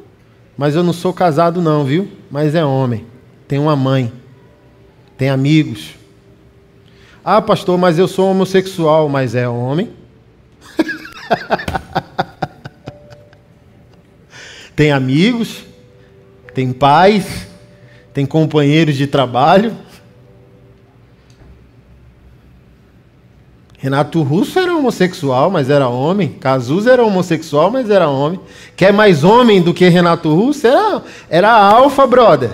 mas eu não sou casado não, viu? Mas é homem. Tem uma mãe. Tem amigos. Ah, pastor, mas eu sou homossexual, mas é homem. tem amigos, tem pais, tem companheiros de trabalho. Renato Russo era homossexual, mas era homem. Cazuza era homossexual, mas era homem. Quer mais homem do que Renato Russo? Era, era alfa, brother.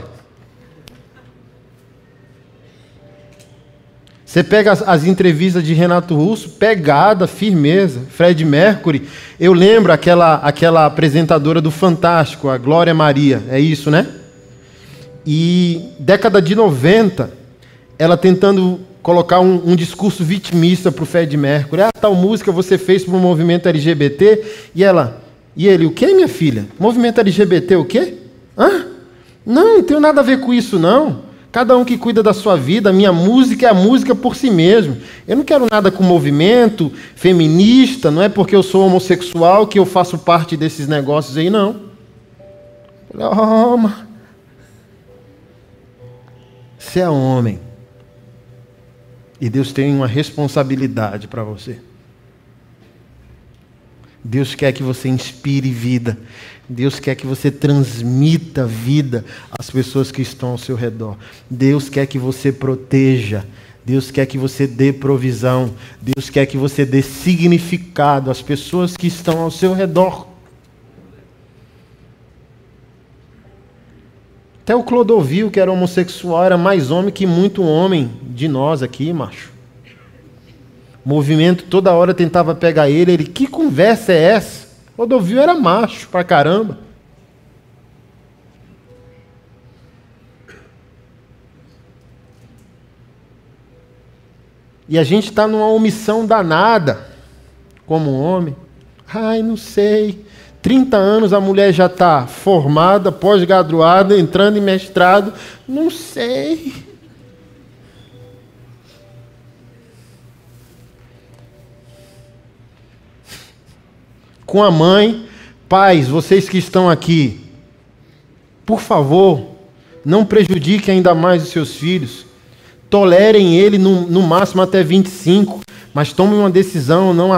Você pega as, as, entrevistas de Renato Russo, pegada, firmeza. Fred Mercury. Eu lembro aquela, aquela apresentadora do Fantástico, a Glória Maria. É isso, né? E década de 90, ela tentando colocar um, um discurso vitimista para o Fred Mercury. Ah, tal música você fez para o movimento LGBT. E ela, e ele, o que, minha filha? Movimento LGBT o quê? Hã? Não, não tenho nada a ver com isso, não. Cada um que cuida da sua vida, minha música é a música por si mesmo. Eu não quero nada com movimento feminista, não é porque eu sou homossexual que eu faço parte desses negócios aí, não. Oh, você é homem. E Deus tem uma responsabilidade para você. Deus quer que você inspire vida. Deus quer que você transmita vida às pessoas que estão ao seu redor. Deus quer que você proteja. Deus quer que você dê provisão. Deus quer que você dê significado às pessoas que estão ao seu redor. Até o Clodovil, que era homossexual, era mais homem que muito homem de nós aqui, macho. O movimento toda hora tentava pegar ele, ele, que conversa é essa? Clodovil era macho pra caramba. E a gente está numa omissão danada, como homem. Ai, não sei. 30 anos a mulher já está formada, pós-graduada, entrando em mestrado. Não sei. Com a mãe, pais, vocês que estão aqui, por favor, não prejudiquem ainda mais os seus filhos. Tolerem ele no, no máximo até 25, mas tomem uma decisão, não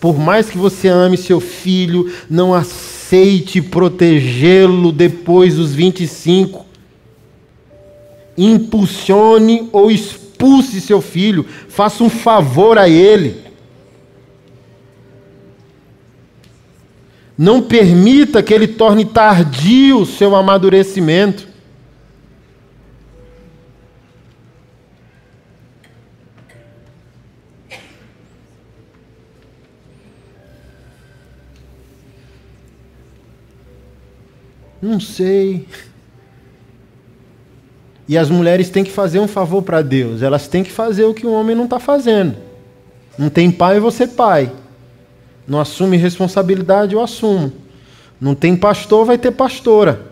por mais que você ame seu filho, não aceite protegê-lo depois dos 25. Impulsione ou expulse seu filho, faça um favor a ele. Não permita que ele torne tardio o seu amadurecimento. Não sei. E as mulheres têm que fazer um favor para Deus. Elas têm que fazer o que o homem não está fazendo. Não tem pai, você pai. Não assume responsabilidade, eu assumo. Não tem pastor, vai ter pastora.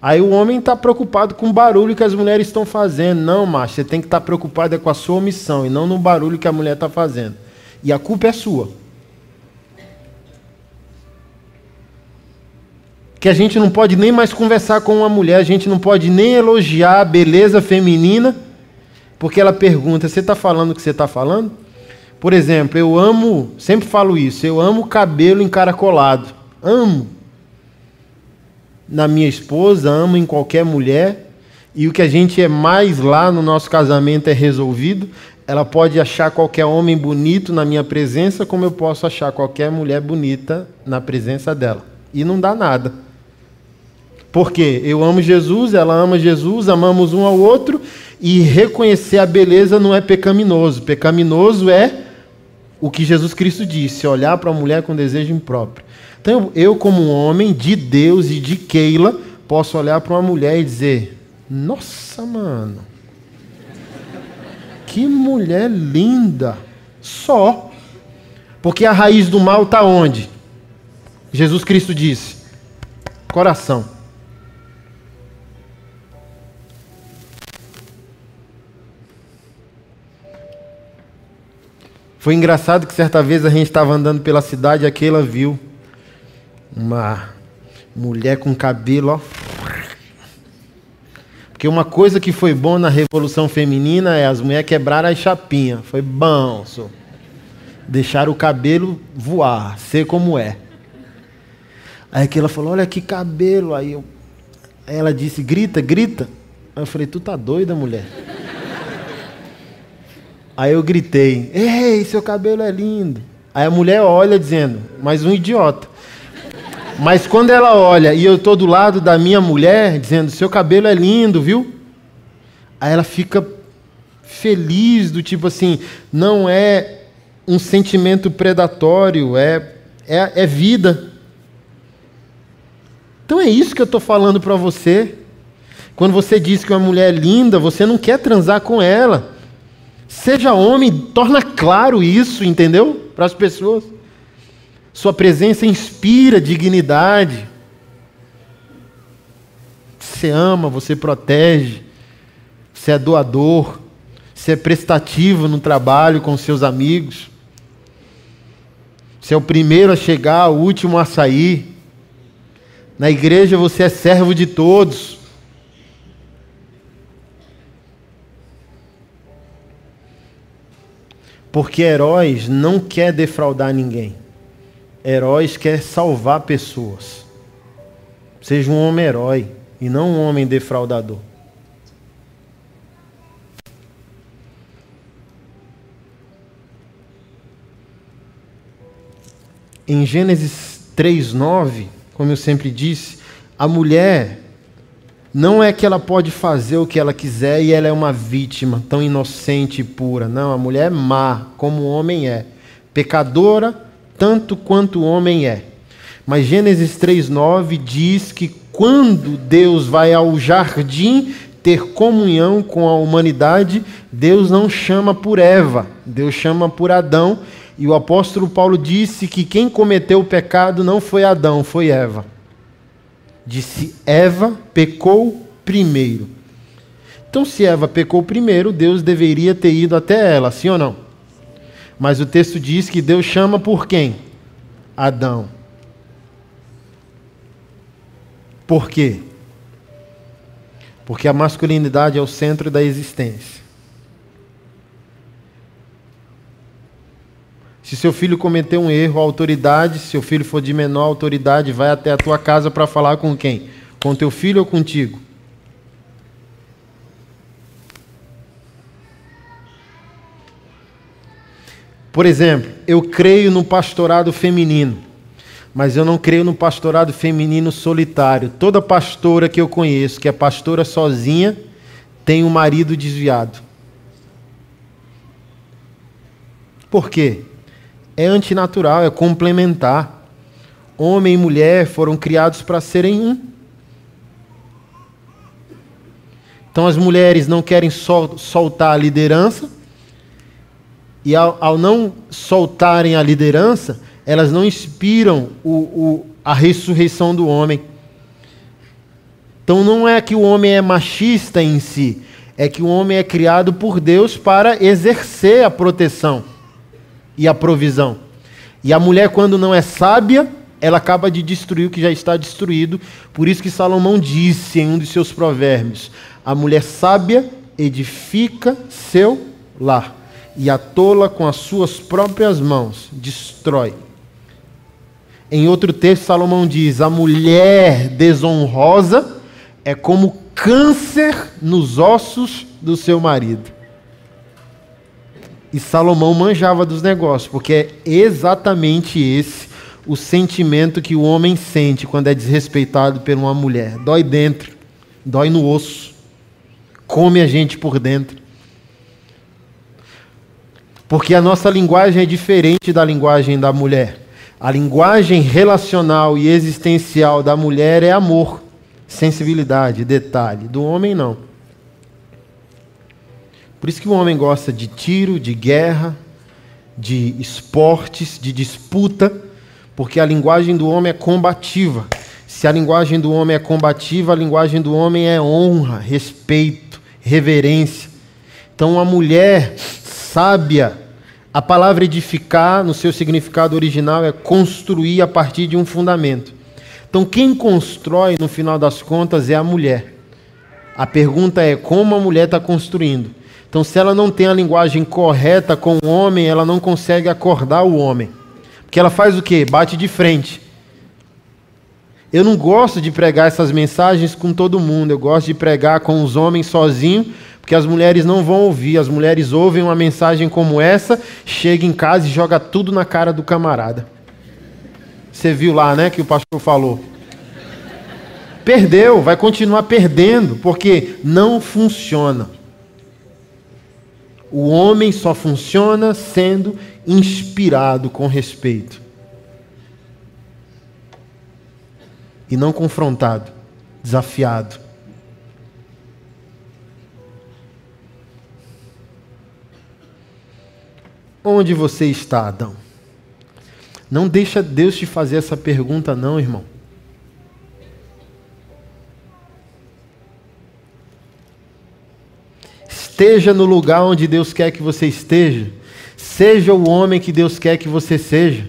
Aí o homem está preocupado com o barulho que as mulheres estão fazendo. Não, macho, você tem que estar tá preocupado é com a sua omissão e não no barulho que a mulher está fazendo. E a culpa é sua. Que a gente não pode nem mais conversar com uma mulher, a gente não pode nem elogiar a beleza feminina, porque ela pergunta: Você está falando o que você está falando? Por exemplo, eu amo, sempre falo isso, eu amo cabelo encaracolado. Amo. Na minha esposa, amo em qualquer mulher. E o que a gente é mais lá no nosso casamento é resolvido. Ela pode achar qualquer homem bonito na minha presença, como eu posso achar qualquer mulher bonita na presença dela. E não dá nada. Porque eu amo Jesus, ela ama Jesus, amamos um ao outro, e reconhecer a beleza não é pecaminoso. Pecaminoso é o que Jesus Cristo disse, olhar para a mulher com desejo impróprio. Então, eu, como homem de Deus e de Keila, posso olhar para uma mulher e dizer: Nossa, mano, que mulher linda! Só. Porque a raiz do mal está onde? Jesus Cristo disse: coração. Foi engraçado que certa vez a gente estava andando pela cidade e aquela viu uma mulher com cabelo, ó. Porque uma coisa que foi bom na Revolução Feminina é as mulheres quebraram as chapinhas. Foi bom, só. Deixaram o cabelo voar, ser como é. Aí aquela falou, olha que cabelo. Aí, eu... Ela disse, grita, grita. Aí eu falei, tu tá doida, mulher? Aí eu gritei: Ei, seu cabelo é lindo. Aí a mulher olha dizendo: Mas um idiota. Mas quando ela olha e eu estou do lado da minha mulher dizendo: Seu cabelo é lindo, viu? Aí ela fica feliz, do tipo assim: Não é um sentimento predatório, é, é, é vida. Então é isso que eu estou falando para você. Quando você diz que uma mulher é linda, você não quer transar com ela. Seja homem, torna claro isso, entendeu? Para as pessoas. Sua presença inspira dignidade. Você ama, você protege, você é doador, você é prestativo no trabalho com seus amigos. Você é o primeiro a chegar, o último a sair. Na igreja você é servo de todos. Porque heróis não quer defraudar ninguém. Heróis quer salvar pessoas. Seja um homem herói e não um homem defraudador. Em Gênesis 3:9, como eu sempre disse, a mulher não é que ela pode fazer o que ela quiser e ela é uma vítima tão inocente e pura. Não, a mulher é má, como o homem é. Pecadora, tanto quanto o homem é. Mas Gênesis 3,9 diz que quando Deus vai ao jardim ter comunhão com a humanidade, Deus não chama por Eva, Deus chama por Adão. E o apóstolo Paulo disse que quem cometeu o pecado não foi Adão, foi Eva. Disse: Eva pecou primeiro. Então, se Eva pecou primeiro, Deus deveria ter ido até ela, sim ou não? Mas o texto diz que Deus chama por quem? Adão. Por quê? Porque a masculinidade é o centro da existência. Se seu filho cometer um erro, a autoridade, se seu filho for de menor autoridade, vai até a tua casa para falar com quem? Com teu filho ou contigo? Por exemplo, eu creio no pastorado feminino, mas eu não creio no pastorado feminino solitário. Toda pastora que eu conheço, que é pastora sozinha, tem um marido desviado. Por quê? É antinatural, é complementar. Homem e mulher foram criados para serem um. Então as mulheres não querem sol, soltar a liderança, e ao, ao, não soltarem a liderança, elas não inspiram o, o, a ressurreição do homem. Então não é que o homem é machista em si, é que o homem é criado por Deus para exercer a proteção e a provisão. E a mulher, quando não é sábia, ela acaba de destruir o que já está destruído. Por isso que Salomão disse em um de seus provérbios: A mulher sábia edifica seu lar, e a tola com as suas próprias mãos destrói. Em outro texto, Salomão diz: A mulher desonrosa é como câncer nos ossos do seu marido. E Salomão manjava dos negócios, porque é exatamente esse o sentimento que o homem sente quando é desrespeitado por uma mulher. Dói dentro, dói no osso, come a gente por dentro. Porque a nossa linguagem é diferente da linguagem da mulher. A linguagem relacional e existencial da mulher é amor, sensibilidade, detalhe. Do homem, não. Por isso que o homem gosta de tiro, de guerra, de esportes, de disputa, porque a linguagem do homem é combativa. Se a linguagem do homem é combativa, a linguagem do homem é honra, respeito, reverência. Então, a mulher sábia, a palavra edificar, no seu significado original, é construir a partir de um fundamento. Então, quem constrói, no final das contas, é a mulher. A pergunta é como a mulher está construindo. Então, se ela não tem a linguagem correta com o homem, ela não consegue acordar o homem. Porque ela faz o quê? Bate de frente. Eu não gosto de pregar essas mensagens com todo mundo. Eu gosto de pregar com os homens sozinho, porque as mulheres não vão ouvir. As mulheres ouvem uma mensagem como essa, chega em casa e joga tudo na cara do camarada. Você viu lá, né, que o pastor falou. Perdeu, vai continuar perdendo, porque não funciona. O homem só funciona sendo inspirado com respeito e não confrontado, desafiado. Onde você está, Adão? Não deixa Deus te fazer essa pergunta, não, irmão. Esteja no lugar onde Deus quer que você esteja. Seja o homem que Deus quer que você seja.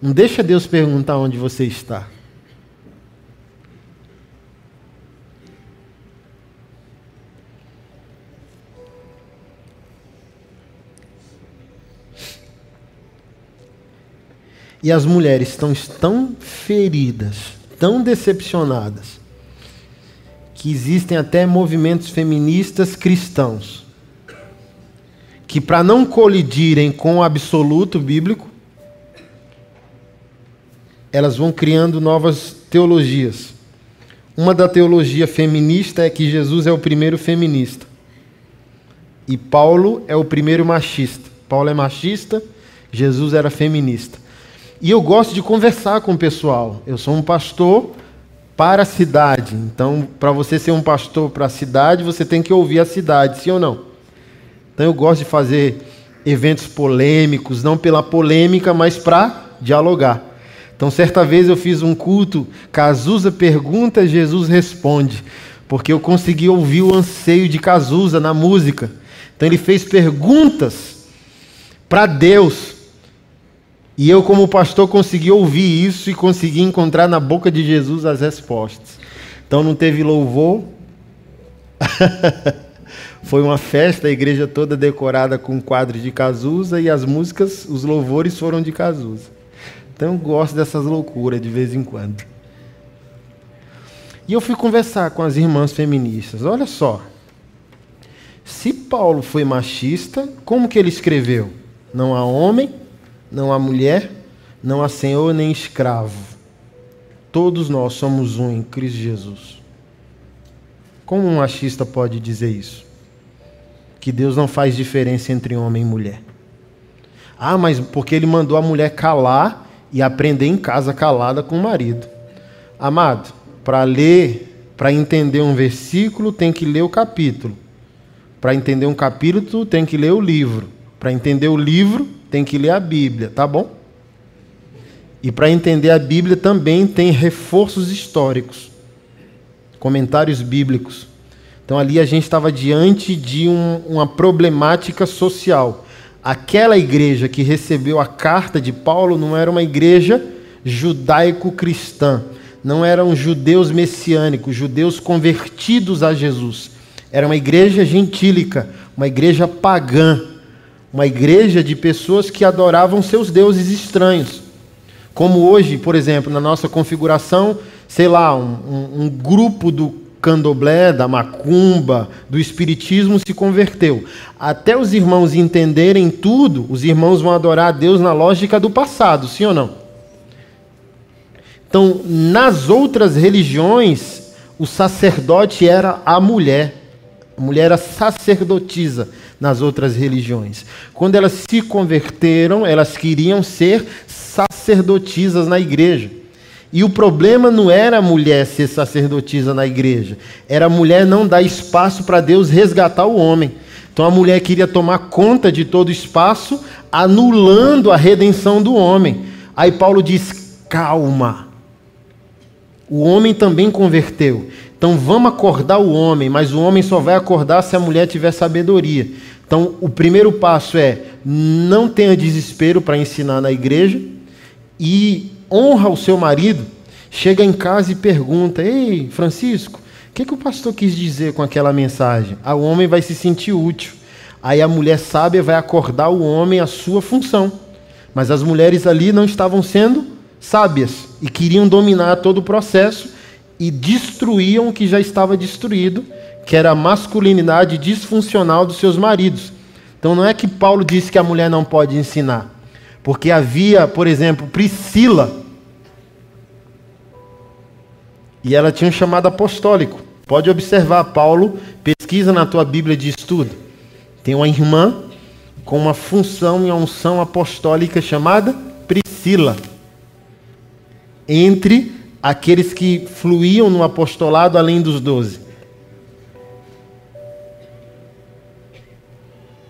Não deixa Deus perguntar onde você está. E as mulheres estão tão feridas, tão decepcionadas, que existem até movimentos feministas cristãos que, para não colidirem com o absoluto bíblico, elas vão criando novas teologias. Uma da teologia feminista é que Jesus é o primeiro feminista. E Paulo é o primeiro machista. Paulo é machista, Jesus era feminista. E eu gosto de conversar com o pessoal. Eu sou um pastor para a cidade. Então, para você ser um pastor para a cidade, você tem que ouvir a cidade, sim ou não? Então, eu gosto de fazer eventos polêmicos, não pela polêmica, mas para dialogar. Então, certa vez eu fiz um culto, Cazuza pergunta, Jesus responde, porque eu consegui ouvir o anseio de Cazuza na música. Então, ele fez perguntas para Deus. E eu, como pastor, consegui ouvir isso e consegui encontrar na boca de Jesus as respostas. Então, não teve louvor. Foi uma festa, a igreja toda decorada com quadros de Cazuza e as músicas, os louvores foram de Cazuza. Então eu gosto dessas loucuras de vez em quando. E eu fui conversar com as irmãs feministas. Olha só. Se Paulo foi machista, como que ele escreveu? Não há homem, não há mulher, não há senhor nem escravo. Todos nós somos um em Cristo Jesus. Como um machista pode dizer isso? Que Deus não faz diferença entre homem e mulher. Ah, mas porque ele mandou a mulher calar e aprender em casa calada com o marido. Amado, para ler, para entender um versículo, tem que ler o capítulo. Para entender um capítulo, tem que ler o livro. Para entender o livro, tem que ler a Bíblia, tá bom? E para entender a Bíblia também tem reforços históricos, comentários bíblicos. Então ali a gente estava diante de um, uma problemática social aquela igreja que recebeu a carta de Paulo não era uma igreja judaico-cristã, não eram judeus messiânicos, judeus convertidos a Jesus. Era uma igreja gentílica, uma igreja pagã, uma igreja de pessoas que adoravam seus deuses estranhos. Como hoje, por exemplo, na nossa configuração, sei lá, um, um, um grupo do candomblé, da macumba, do espiritismo se converteu. Até os irmãos entenderem tudo, os irmãos vão adorar a Deus na lógica do passado, sim ou não? Então, nas outras religiões, o sacerdote era a mulher. A mulher era sacerdotisa nas outras religiões. Quando elas se converteram, elas queriam ser sacerdotisas na igreja. E o problema não era a mulher ser sacerdotisa na igreja, era a mulher não dar espaço para Deus resgatar o homem. Então a mulher queria tomar conta de todo o espaço, anulando a redenção do homem. Aí Paulo diz: calma. O homem também converteu. Então vamos acordar o homem, mas o homem só vai acordar se a mulher tiver sabedoria. Então o primeiro passo é: não tenha desespero para ensinar na igreja e honra o seu marido, chega em casa e pergunta: Ei, Francisco, o que, que o pastor quis dizer com aquela mensagem? Ah, o homem vai se sentir útil. Aí a mulher sábia vai acordar o homem a sua função. Mas as mulheres ali não estavam sendo sábias e queriam dominar todo o processo e destruíam o que já estava destruído, que era a masculinidade disfuncional dos seus maridos. Então não é que Paulo disse que a mulher não pode ensinar. Porque havia, por exemplo, Priscila. E ela tinha um chamado apostólico. Pode observar, Paulo, pesquisa na tua Bíblia de estudo. Tem uma irmã com uma função e uma unção apostólica chamada Priscila. Entre aqueles que fluíam no apostolado além dos doze.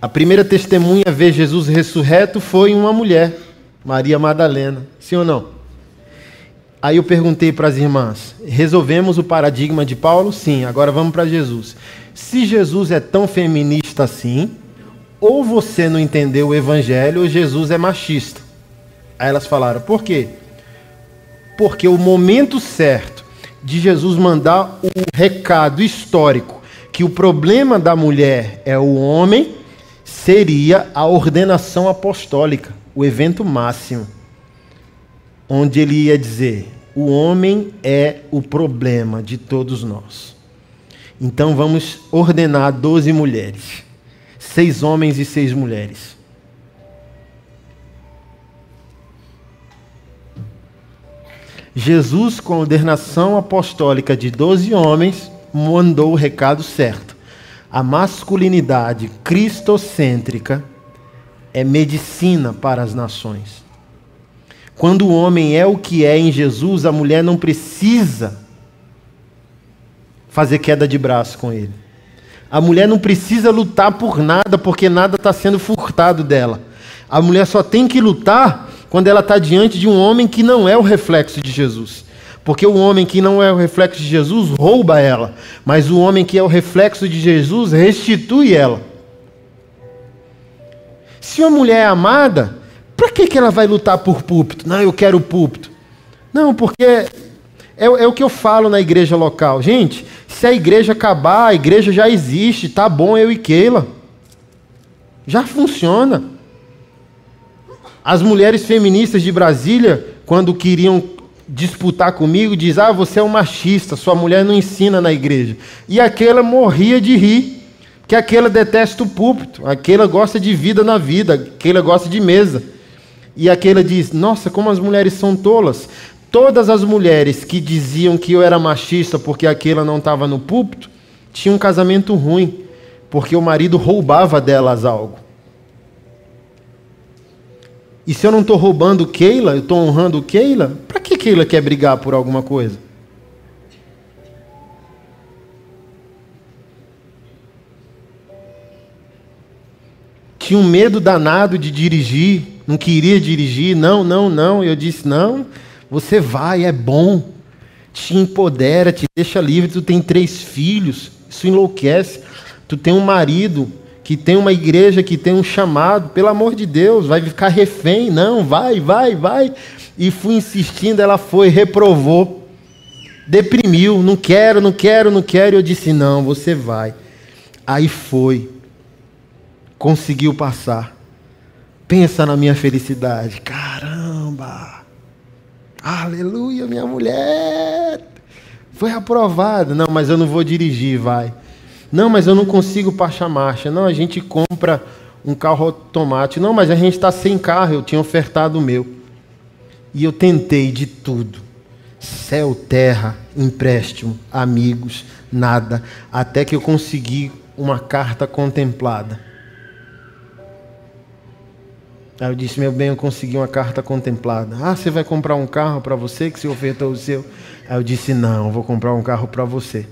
A primeira testemunha a ver Jesus ressurreto foi uma mulher, Maria Madalena. Sim ou não? Aí eu perguntei para as irmãs: resolvemos o paradigma de Paulo? Sim, agora vamos para Jesus. Se Jesus é tão feminista assim, ou você não entendeu o evangelho, ou Jesus é machista. Aí elas falaram: por quê? Porque o momento certo de Jesus mandar o recado histórico que o problema da mulher é o homem seria a ordenação apostólica, o evento máximo, onde ele ia dizer: o homem é o problema de todos nós. Então vamos ordenar doze mulheres, seis homens e seis mulheres. Jesus, com a ordenação apostólica de doze homens, mandou o recado certo a masculinidade cristocêntrica é medicina para as nações. Quando o homem é o que é em Jesus, a mulher não precisa fazer queda de braço com ele. A mulher não precisa lutar por nada, porque nada está sendo furtado dela. A mulher só tem que lutar quando ela está diante de um homem que não é o reflexo de Jesus. Porque o homem que não é o reflexo de Jesus rouba ela, mas o homem que é o reflexo de Jesus restitui ela. Se uma mulher é amada, para que, que ela vai lutar por púlpito? Não, eu quero púlpito. Não, porque é, é, o que eu falo na igreja local. Gente, se a igreja acabar, a igreja já existe, tá bom eu e Keila. Já funciona. As mulheres feministas de Brasília, quando queriam disputar comigo, diz: "Ah, você é um machista, sua mulher não ensina na igreja". E aquela morria de rir, que aquela detesta o púlpito, aquela gosta de vida na vida, aquela gosta de mesa. E aquela diz: "Nossa, como as mulheres são tolas". Todas as mulheres que diziam que eu era machista porque aquela não estava no púlpito, tinham um casamento ruim, porque o marido roubava delas algo. E se eu não estou roubando Keila, eu estou honrando Keila, para que Keila quer brigar por alguma coisa? Tinha um medo danado de dirigir, não queria dirigir, não, não, não. Eu disse: não, você vai, é bom, te empodera, te deixa livre. Tu tem três filhos, isso enlouquece. Tu tem um marido que tem uma igreja que tem um chamado, pelo amor de Deus, vai ficar refém. Não, vai, vai, vai. E fui insistindo, ela foi, reprovou, deprimiu, não quero, não quero, não quero. Eu disse: não, você vai. Aí foi, conseguiu passar. Pensa na minha felicidade. Caramba! Aleluia, minha mulher foi aprovada. Não, mas eu não vou dirigir, vai. Não, mas eu não consigo passar marcha. Não, a gente compra um carro automático. Não, mas a gente está sem carro, eu tinha ofertado o meu. E eu tentei de tudo. Céu, terra, empréstimo, amigos, nada. Até que eu consegui uma carta contemplada. Aí eu disse, meu bem, eu consegui uma carta contemplada. Ah, você vai comprar um carro para você que se ofertou o seu? Aí eu disse, não, vou comprar um carro para você.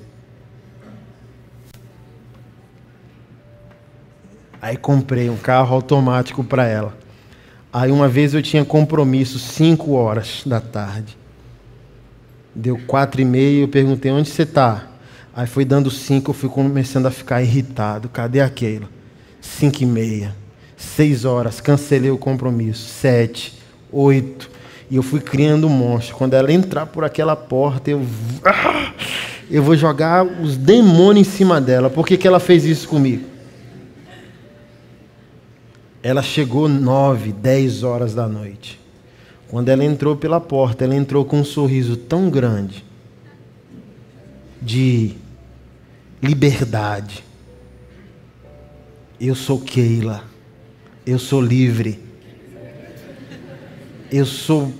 Aí comprei um carro automático para ela. Aí uma vez eu tinha compromisso, 5 horas da tarde. Deu quatro e meia, eu perguntei, onde você está? Aí foi dando cinco, eu fui começando a ficar irritado. Cadê aquela? Cinco e meia. Seis horas, cancelei o compromisso. Sete, oito. E eu fui criando um monstro. Quando ela entrar por aquela porta, eu. Eu vou jogar os demônios em cima dela. Por que, que ela fez isso comigo? Ela chegou nove, dez horas da noite. Quando ela entrou pela porta, ela entrou com um sorriso tão grande de liberdade. Eu sou Keila. Eu sou livre. Eu sou.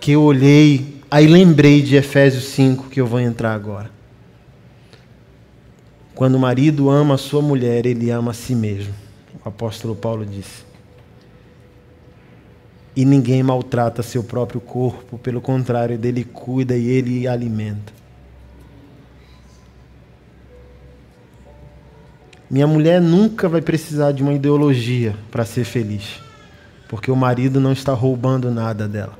Que eu olhei, aí lembrei de Efésios 5 que eu vou entrar agora. Quando o marido ama a sua mulher, ele ama a si mesmo. O apóstolo Paulo disse. E ninguém maltrata seu próprio corpo, pelo contrário, dele cuida e ele alimenta. Minha mulher nunca vai precisar de uma ideologia para ser feliz, porque o marido não está roubando nada dela.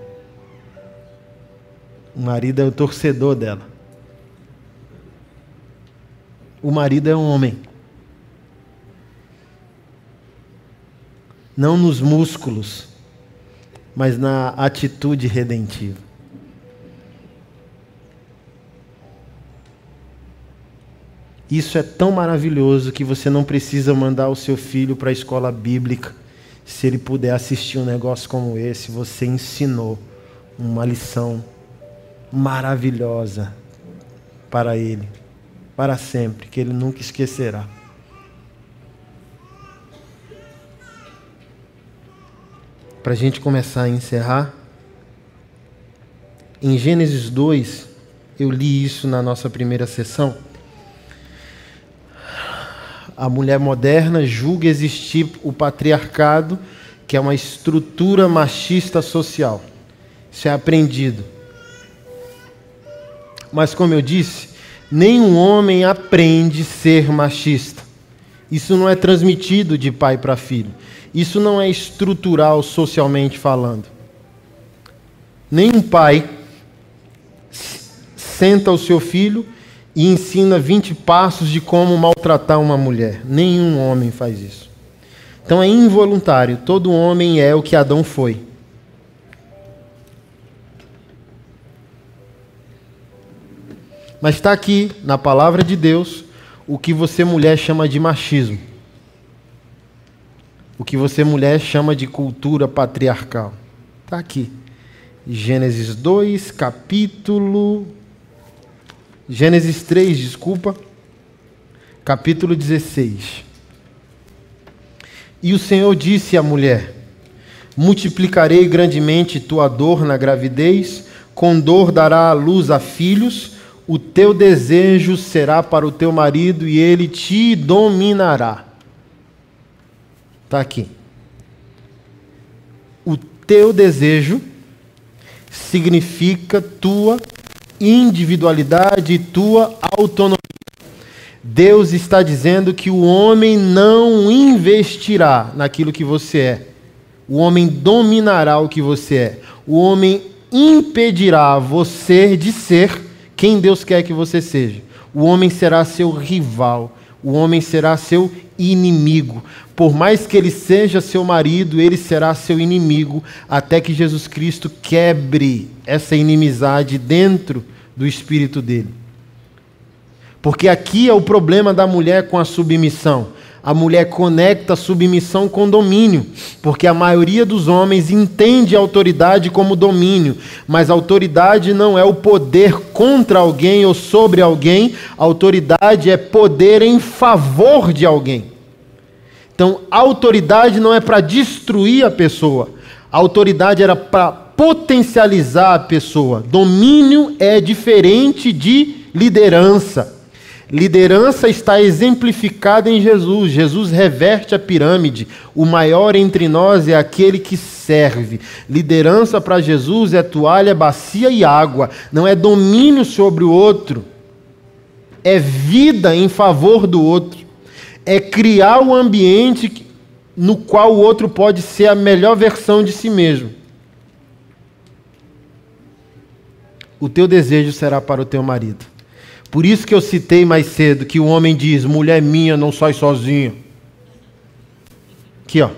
O marido é o torcedor dela. O marido é um homem. Não nos músculos, mas na atitude redentiva. Isso é tão maravilhoso que você não precisa mandar o seu filho para a escola bíblica. Se ele puder assistir um negócio como esse, você ensinou uma lição maravilhosa para ele, para sempre, que ele nunca esquecerá. Para a gente começar a encerrar, em Gênesis 2, eu li isso na nossa primeira sessão a mulher moderna julga existir o patriarcado, que é uma estrutura machista social. Isso é aprendido. Mas, como eu disse, nenhum homem aprende a ser machista. Isso não é transmitido de pai para filho. Isso não é estrutural socialmente falando. Nenhum pai senta o seu filho e ensina 20 passos de como maltratar uma mulher. Nenhum homem faz isso. Então é involuntário. Todo homem é o que Adão foi. Mas está aqui, na palavra de Deus, o que você mulher chama de machismo. O que você mulher chama de cultura patriarcal. Está aqui. Gênesis 2, capítulo. Gênesis 3, desculpa. Capítulo 16. E o Senhor disse à mulher: Multiplicarei grandemente tua dor na gravidez, com dor dará a luz a filhos o teu desejo será para o teu marido e ele te dominará. Está aqui. O teu desejo significa tua individualidade e tua autonomia. Deus está dizendo que o homem não investirá naquilo que você é. O homem dominará o que você é. O homem impedirá você de ser quem Deus quer que você seja. O homem será seu rival, o homem será seu inimigo. Por mais que ele seja seu marido, ele será seu inimigo, até que Jesus Cristo quebre essa inimizade dentro do espírito dele. Porque aqui é o problema da mulher com a submissão a mulher conecta submissão com domínio, porque a maioria dos homens entende autoridade como domínio, mas autoridade não é o poder contra alguém ou sobre alguém, autoridade é poder em favor de alguém. Então, autoridade não é para destruir a pessoa, a autoridade era para potencializar a pessoa. Domínio é diferente de liderança. Liderança está exemplificada em Jesus. Jesus reverte a pirâmide. O maior entre nós é aquele que serve. Liderança para Jesus é toalha, bacia e água. Não é domínio sobre o outro. É vida em favor do outro. É criar o um ambiente no qual o outro pode ser a melhor versão de si mesmo. O teu desejo será para o teu marido. Por isso que eu citei mais cedo que o homem diz: mulher minha, não sai sozinha. Aqui, ó.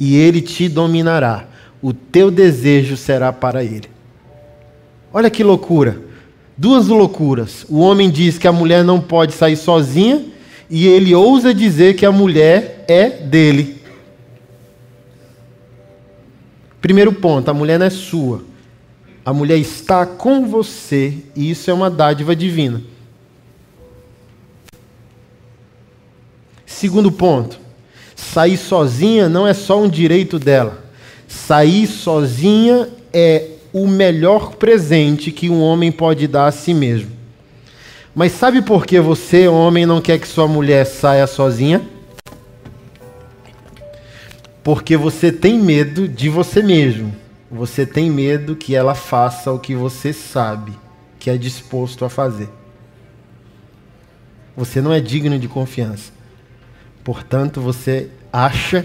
E ele te dominará. O teu desejo será para ele. Olha que loucura. Duas loucuras. O homem diz que a mulher não pode sair sozinha e ele ousa dizer que a mulher é dele. Primeiro ponto: a mulher não é sua. A mulher está com você e isso é uma dádiva divina. Segundo ponto, sair sozinha não é só um direito dela. Sair sozinha é o melhor presente que um homem pode dar a si mesmo. Mas sabe por que você, homem, não quer que sua mulher saia sozinha? Porque você tem medo de você mesmo. Você tem medo que ela faça o que você sabe que é disposto a fazer. Você não é digno de confiança. Portanto, você acha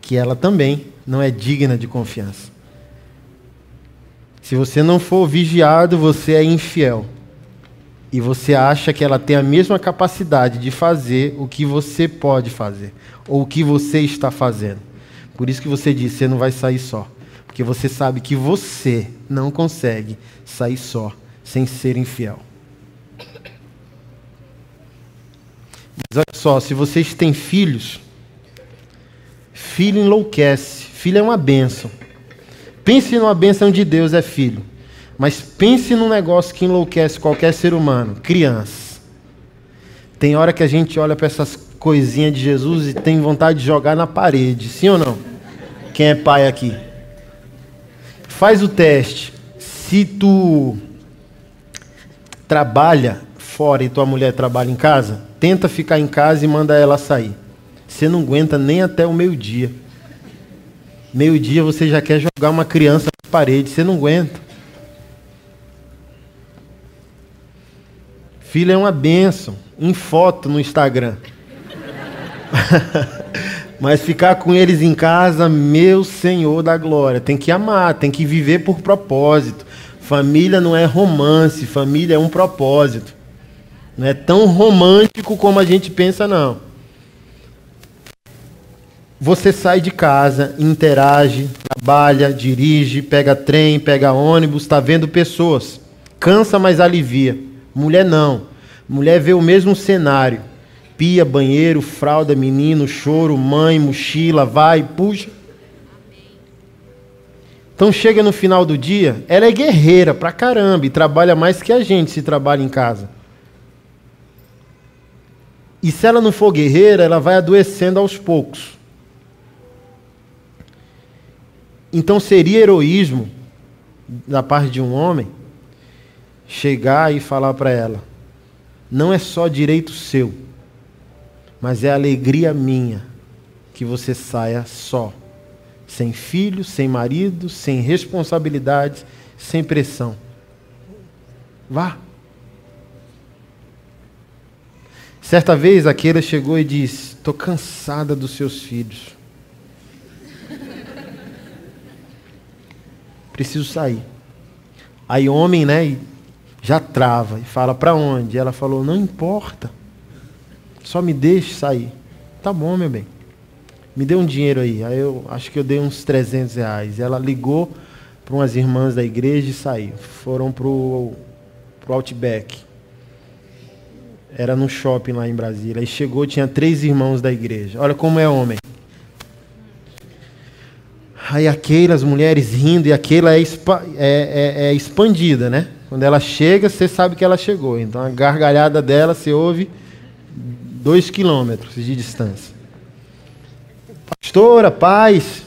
que ela também não é digna de confiança. Se você não for vigiado, você é infiel. E você acha que ela tem a mesma capacidade de fazer o que você pode fazer, ou o que você está fazendo. Por isso que você diz: você não vai sair só. Porque você sabe que você não consegue sair só sem ser infiel. Olha só, se vocês têm filhos, filho enlouquece. Filho é uma bênção. Pense numa bênção de Deus, é filho. Mas pense num negócio que enlouquece qualquer ser humano, criança. Tem hora que a gente olha para essas coisinhas de Jesus e tem vontade de jogar na parede, sim ou não? Quem é pai aqui? Faz o teste. Se tu trabalha fora e tua mulher trabalha em casa, tenta ficar em casa e manda ela sair. Você não aguenta nem até o meio-dia. Meio-dia você já quer jogar uma criança na parede, você não aguenta. Filho é uma bênção, em foto no Instagram. Mas ficar com eles em casa, meu Senhor da glória, tem que amar, tem que viver por propósito. Família não é romance, família é um propósito. Não é tão romântico como a gente pensa, não. Você sai de casa, interage, trabalha, dirige, pega trem, pega ônibus, está vendo pessoas. Cansa, mas alivia. Mulher não. Mulher vê o mesmo cenário. Pia, banheiro, fralda, menino, choro, mãe, mochila, vai, puxa. Então chega no final do dia, ela é guerreira pra caramba e trabalha mais que a gente se trabalha em casa. E se ela não for guerreira, ela vai adoecendo aos poucos. Então seria heroísmo da parte de um homem chegar e falar para ela: não é só direito seu, mas é alegria minha que você saia só, sem filho, sem marido, sem responsabilidades, sem pressão. Vá. Certa vez aquela chegou e disse: Estou cansada dos seus filhos. Preciso sair. Aí homem, né, já trava e fala para onde? Ela falou: Não importa. Só me deixe sair. Tá bom, meu bem. Me dê um dinheiro aí. Aí eu acho que eu dei uns 300 reais. Ela ligou para umas irmãs da igreja e saiu. Foram pro, pro Outback. Era no shopping lá em Brasília. Aí chegou, tinha três irmãos da igreja. Olha como é homem. Aí aquelas mulheres rindo, e aquela é, é, é, é expandida, né? Quando ela chega, você sabe que ela chegou. Então a gargalhada dela você ouve dois quilômetros de distância. Pastora, paz.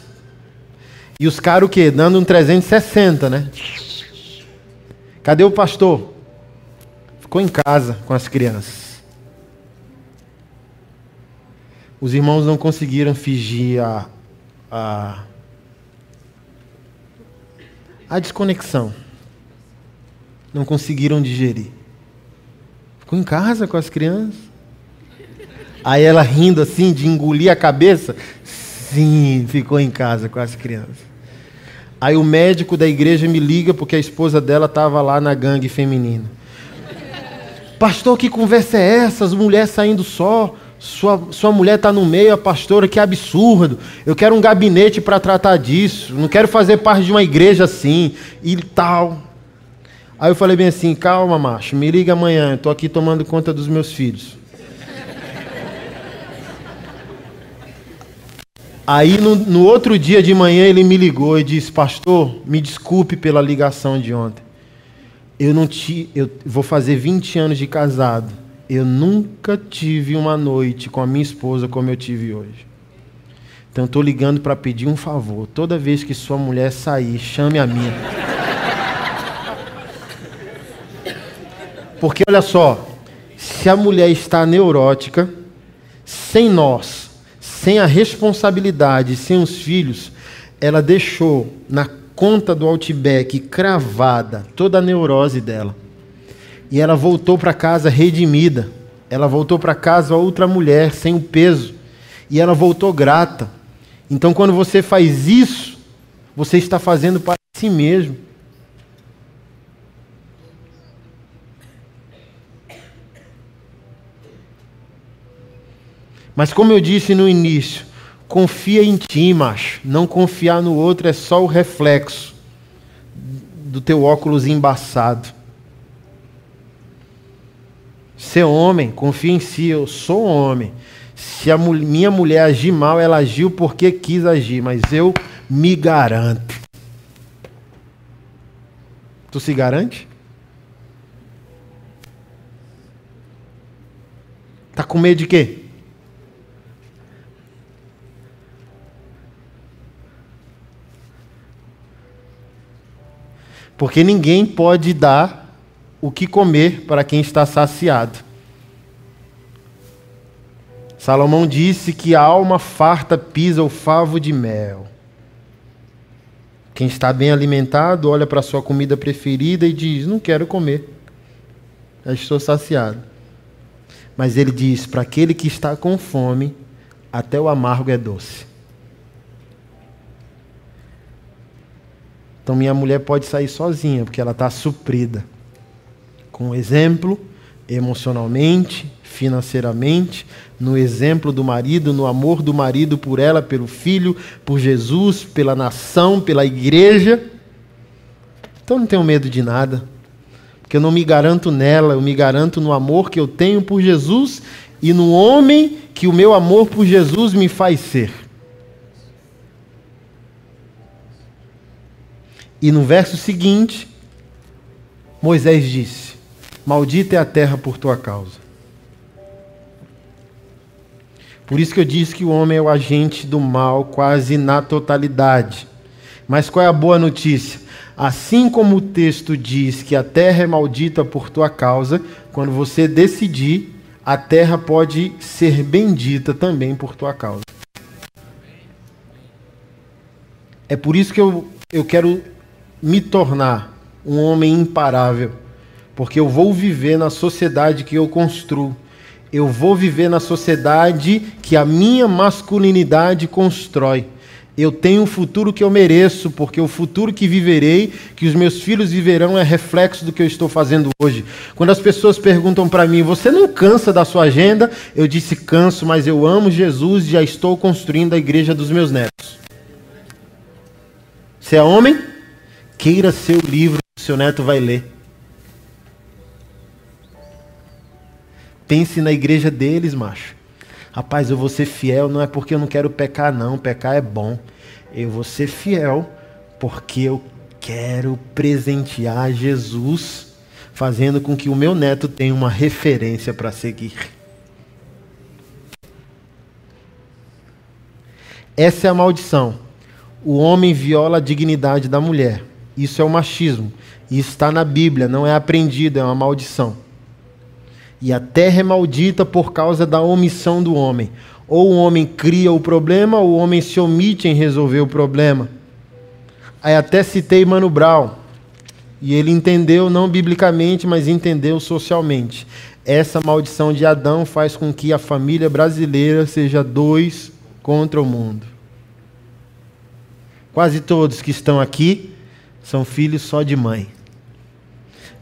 E os caras o quê? Dando um 360, né? Cadê o pastor? Ficou em casa com as crianças. Os irmãos não conseguiram fingir a, a, a desconexão. Não conseguiram digerir. Ficou em casa com as crianças. Aí ela rindo assim, de engolir a cabeça. Sim, ficou em casa com as crianças. Aí o médico da igreja me liga porque a esposa dela estava lá na gangue feminina. Pastor, que conversa é essa? As mulheres saindo só. Sua, sua mulher está no meio, a pastora, que absurdo. Eu quero um gabinete para tratar disso. Não quero fazer parte de uma igreja assim e tal. Aí eu falei bem assim: calma, macho, me liga amanhã. Estou aqui tomando conta dos meus filhos. Aí no, no outro dia de manhã ele me ligou e disse: Pastor, me desculpe pela ligação de ontem eu não te, eu vou fazer 20 anos de casado. Eu nunca tive uma noite com a minha esposa como eu tive hoje. Então estou ligando para pedir um favor. Toda vez que sua mulher sair, chame a minha. Porque olha só, se a mulher está neurótica, sem nós, sem a responsabilidade, sem os filhos, ela deixou na conta do Outback cravada, toda a neurose dela. E ela voltou para casa redimida. Ela voltou para casa outra mulher, sem o peso. E ela voltou grata. Então, quando você faz isso, você está fazendo para si mesmo. Mas, como eu disse no início, Confia em ti, macho. Não confiar no outro é só o reflexo do teu óculos embaçado. Ser homem, confia em si, eu sou homem. Se a minha mulher agir mal, ela agiu porque quis agir, mas eu me garanto. Tu se garante? Tá com medo de quê? Porque ninguém pode dar o que comer para quem está saciado. Salomão disse que a alma farta pisa o favo de mel. Quem está bem alimentado olha para a sua comida preferida e diz: Não quero comer. já estou saciado. Mas ele diz: para aquele que está com fome, até o amargo é doce. Então minha mulher pode sair sozinha, porque ela está suprida. Com exemplo, emocionalmente, financeiramente, no exemplo do marido, no amor do marido por ela, pelo filho, por Jesus, pela nação, pela igreja. Então não tenho medo de nada, porque eu não me garanto nela, eu me garanto no amor que eu tenho por Jesus e no homem que o meu amor por Jesus me faz ser. E no verso seguinte, Moisés disse: Maldita é a terra por tua causa. Por isso que eu disse que o homem é o agente do mal quase na totalidade. Mas qual é a boa notícia? Assim como o texto diz que a terra é maldita por tua causa, quando você decidir, a terra pode ser bendita também por tua causa. É por isso que eu, eu quero me tornar um homem imparável, porque eu vou viver na sociedade que eu construo. Eu vou viver na sociedade que a minha masculinidade constrói. Eu tenho o futuro que eu mereço, porque o futuro que viverei, que os meus filhos viverão, é reflexo do que eu estou fazendo hoje. Quando as pessoas perguntam para mim, você não cansa da sua agenda? Eu disse, canso, mas eu amo Jesus e já estou construindo a igreja dos meus netos. Você é homem? Queira seu livro que seu neto vai ler. Pense na igreja deles, macho. Rapaz, eu vou ser fiel, não é porque eu não quero pecar, não. Pecar é bom. Eu vou ser fiel porque eu quero presentear Jesus, fazendo com que o meu neto tenha uma referência para seguir. Essa é a maldição. O homem viola a dignidade da mulher. Isso é o machismo. Isso está na Bíblia, não é aprendido, é uma maldição. E a terra é maldita por causa da omissão do homem. Ou o homem cria o problema, ou o homem se omite em resolver o problema. Aí até citei Mano Brown. E ele entendeu, não biblicamente, mas entendeu socialmente. Essa maldição de Adão faz com que a família brasileira seja dois contra o mundo. Quase todos que estão aqui são filhos só de mãe.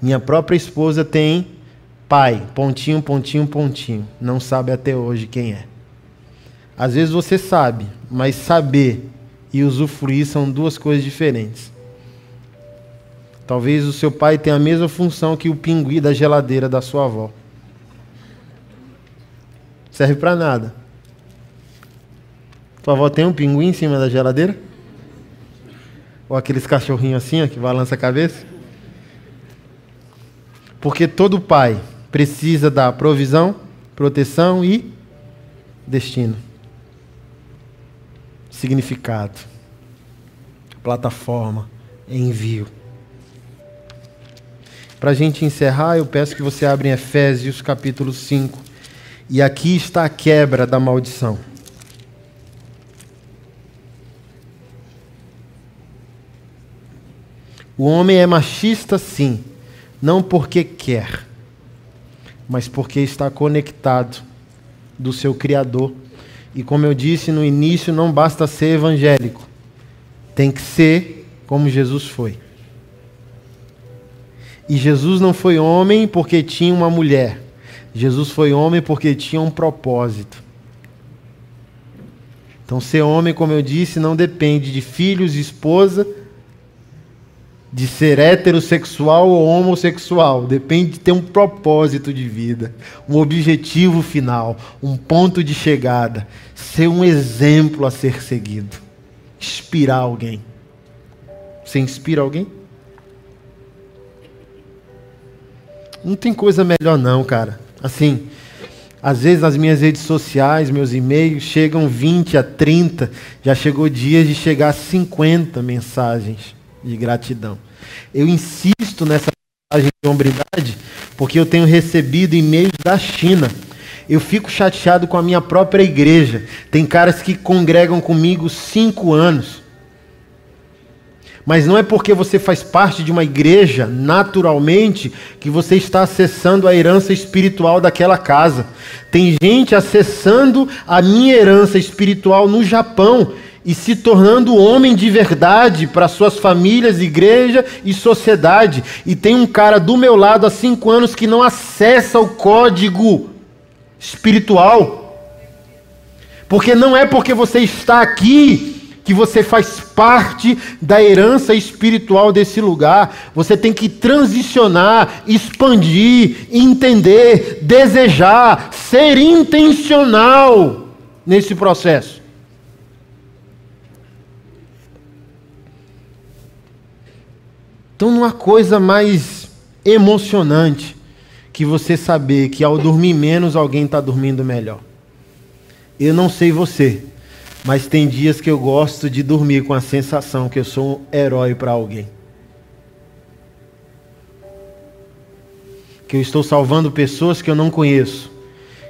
Minha própria esposa tem pai, pontinho, pontinho, pontinho. Não sabe até hoje quem é. Às vezes você sabe, mas saber e usufruir são duas coisas diferentes. Talvez o seu pai tenha a mesma função que o pinguim da geladeira da sua avó. Serve para nada. Tua avó tem um pinguim em cima da geladeira? Ou aqueles cachorrinhos assim, ó, que balança a cabeça. Porque todo pai precisa da provisão, proteção e destino. Significado. Plataforma. Envio. Para a gente encerrar, eu peço que você abra em Efésios capítulo 5. E aqui está a quebra da maldição. O homem é machista, sim, não porque quer, mas porque está conectado do seu Criador. E como eu disse no início, não basta ser evangélico, tem que ser como Jesus foi. E Jesus não foi homem porque tinha uma mulher. Jesus foi homem porque tinha um propósito. Então, ser homem, como eu disse, não depende de filhos, esposa de ser heterossexual ou homossexual. Depende de ter um propósito de vida, um objetivo final, um ponto de chegada. Ser um exemplo a ser seguido. Inspirar alguém. Você inspira alguém? Não tem coisa melhor não, cara. Assim, às vezes nas minhas redes sociais, meus e-mails chegam 20 a 30, já chegou dias de chegar a 50 mensagens de gratidão. Eu insisto nessa mensagem de hombridade porque eu tenho recebido e-mails da China. Eu fico chateado com a minha própria igreja. Tem caras que congregam comigo cinco anos. Mas não é porque você faz parte de uma igreja, naturalmente, que você está acessando a herança espiritual daquela casa. Tem gente acessando a minha herança espiritual no Japão e se tornando homem de verdade para suas famílias, igreja e sociedade. E tem um cara do meu lado há cinco anos que não acessa o código espiritual. Porque não é porque você está aqui que você faz parte da herança espiritual desse lugar. Você tem que transicionar, expandir, entender, desejar, ser intencional nesse processo. Então não há coisa mais emocionante que você saber que ao dormir menos alguém está dormindo melhor. Eu não sei você, mas tem dias que eu gosto de dormir com a sensação que eu sou um herói para alguém. Que eu estou salvando pessoas que eu não conheço.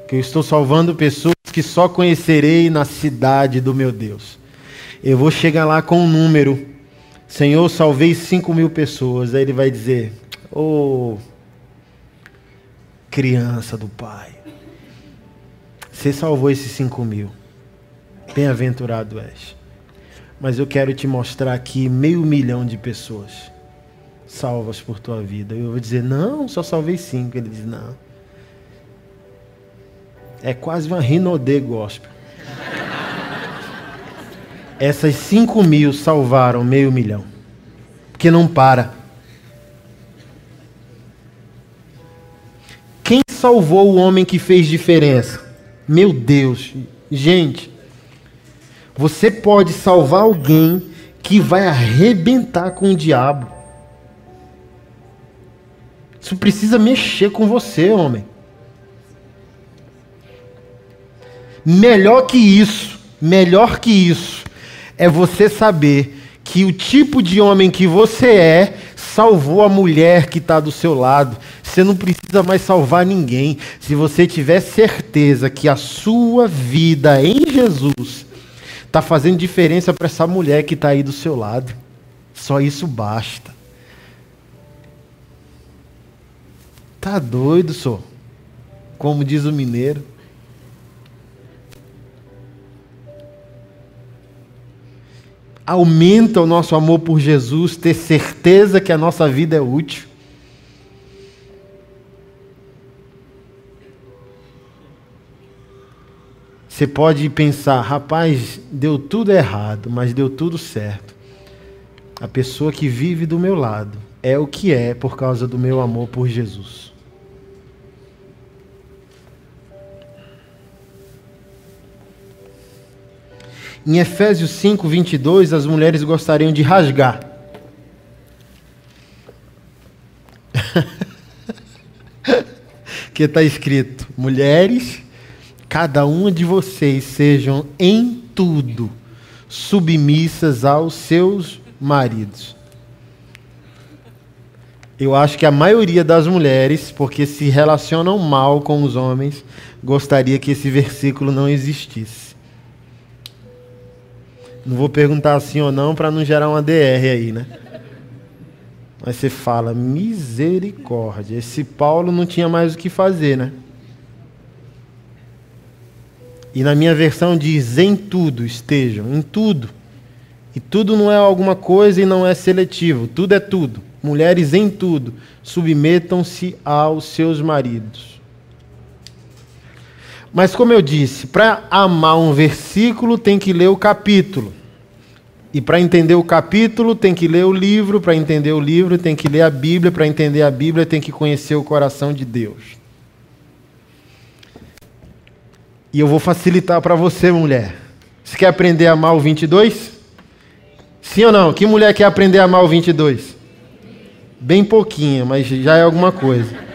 Que eu estou salvando pessoas que só conhecerei na cidade do meu Deus. Eu vou chegar lá com um número Senhor, salvei 5 mil pessoas. Aí ele vai dizer: Ô oh, criança do Pai, você salvou esses 5 mil. Bem-aventurado és. Mas eu quero te mostrar aqui meio milhão de pessoas salvas por tua vida. Eu vou dizer: Não, só salvei 5. Ele diz: Não. É quase uma rinodê gospel. Essas cinco mil salvaram meio milhão. Porque não para. Quem salvou o homem que fez diferença? Meu Deus, gente. Você pode salvar alguém que vai arrebentar com o diabo. Isso precisa mexer com você, homem. Melhor que isso, melhor que isso, é você saber que o tipo de homem que você é salvou a mulher que está do seu lado. Você não precisa mais salvar ninguém. Se você tiver certeza que a sua vida em Jesus está fazendo diferença para essa mulher que está aí do seu lado, só isso basta. Tá doido, só? Como diz o mineiro. Aumenta o nosso amor por Jesus, ter certeza que a nossa vida é útil. Você pode pensar, rapaz, deu tudo errado, mas deu tudo certo. A pessoa que vive do meu lado é o que é por causa do meu amor por Jesus. Em Efésios 5, 22, as mulheres gostariam de rasgar. que está escrito: Mulheres, cada uma de vocês sejam em tudo submissas aos seus maridos. Eu acho que a maioria das mulheres, porque se relacionam mal com os homens, gostaria que esse versículo não existisse. Não vou perguntar sim ou não para não gerar uma DR aí, né? Mas você fala, misericórdia. Esse Paulo não tinha mais o que fazer, né? E na minha versão diz: em tudo estejam, em tudo. E tudo não é alguma coisa e não é seletivo, tudo é tudo. Mulheres em tudo, submetam-se aos seus maridos. Mas como eu disse, para amar um versículo tem que ler o capítulo. E para entender o capítulo, tem que ler o livro, para entender o livro, tem que ler a Bíblia, para entender a Bíblia, tem que conhecer o coração de Deus. E eu vou facilitar para você, mulher. Você quer aprender a amar o 22? Sim ou não? Que mulher quer aprender a amar o 22? Bem pouquinho, mas já é alguma coisa.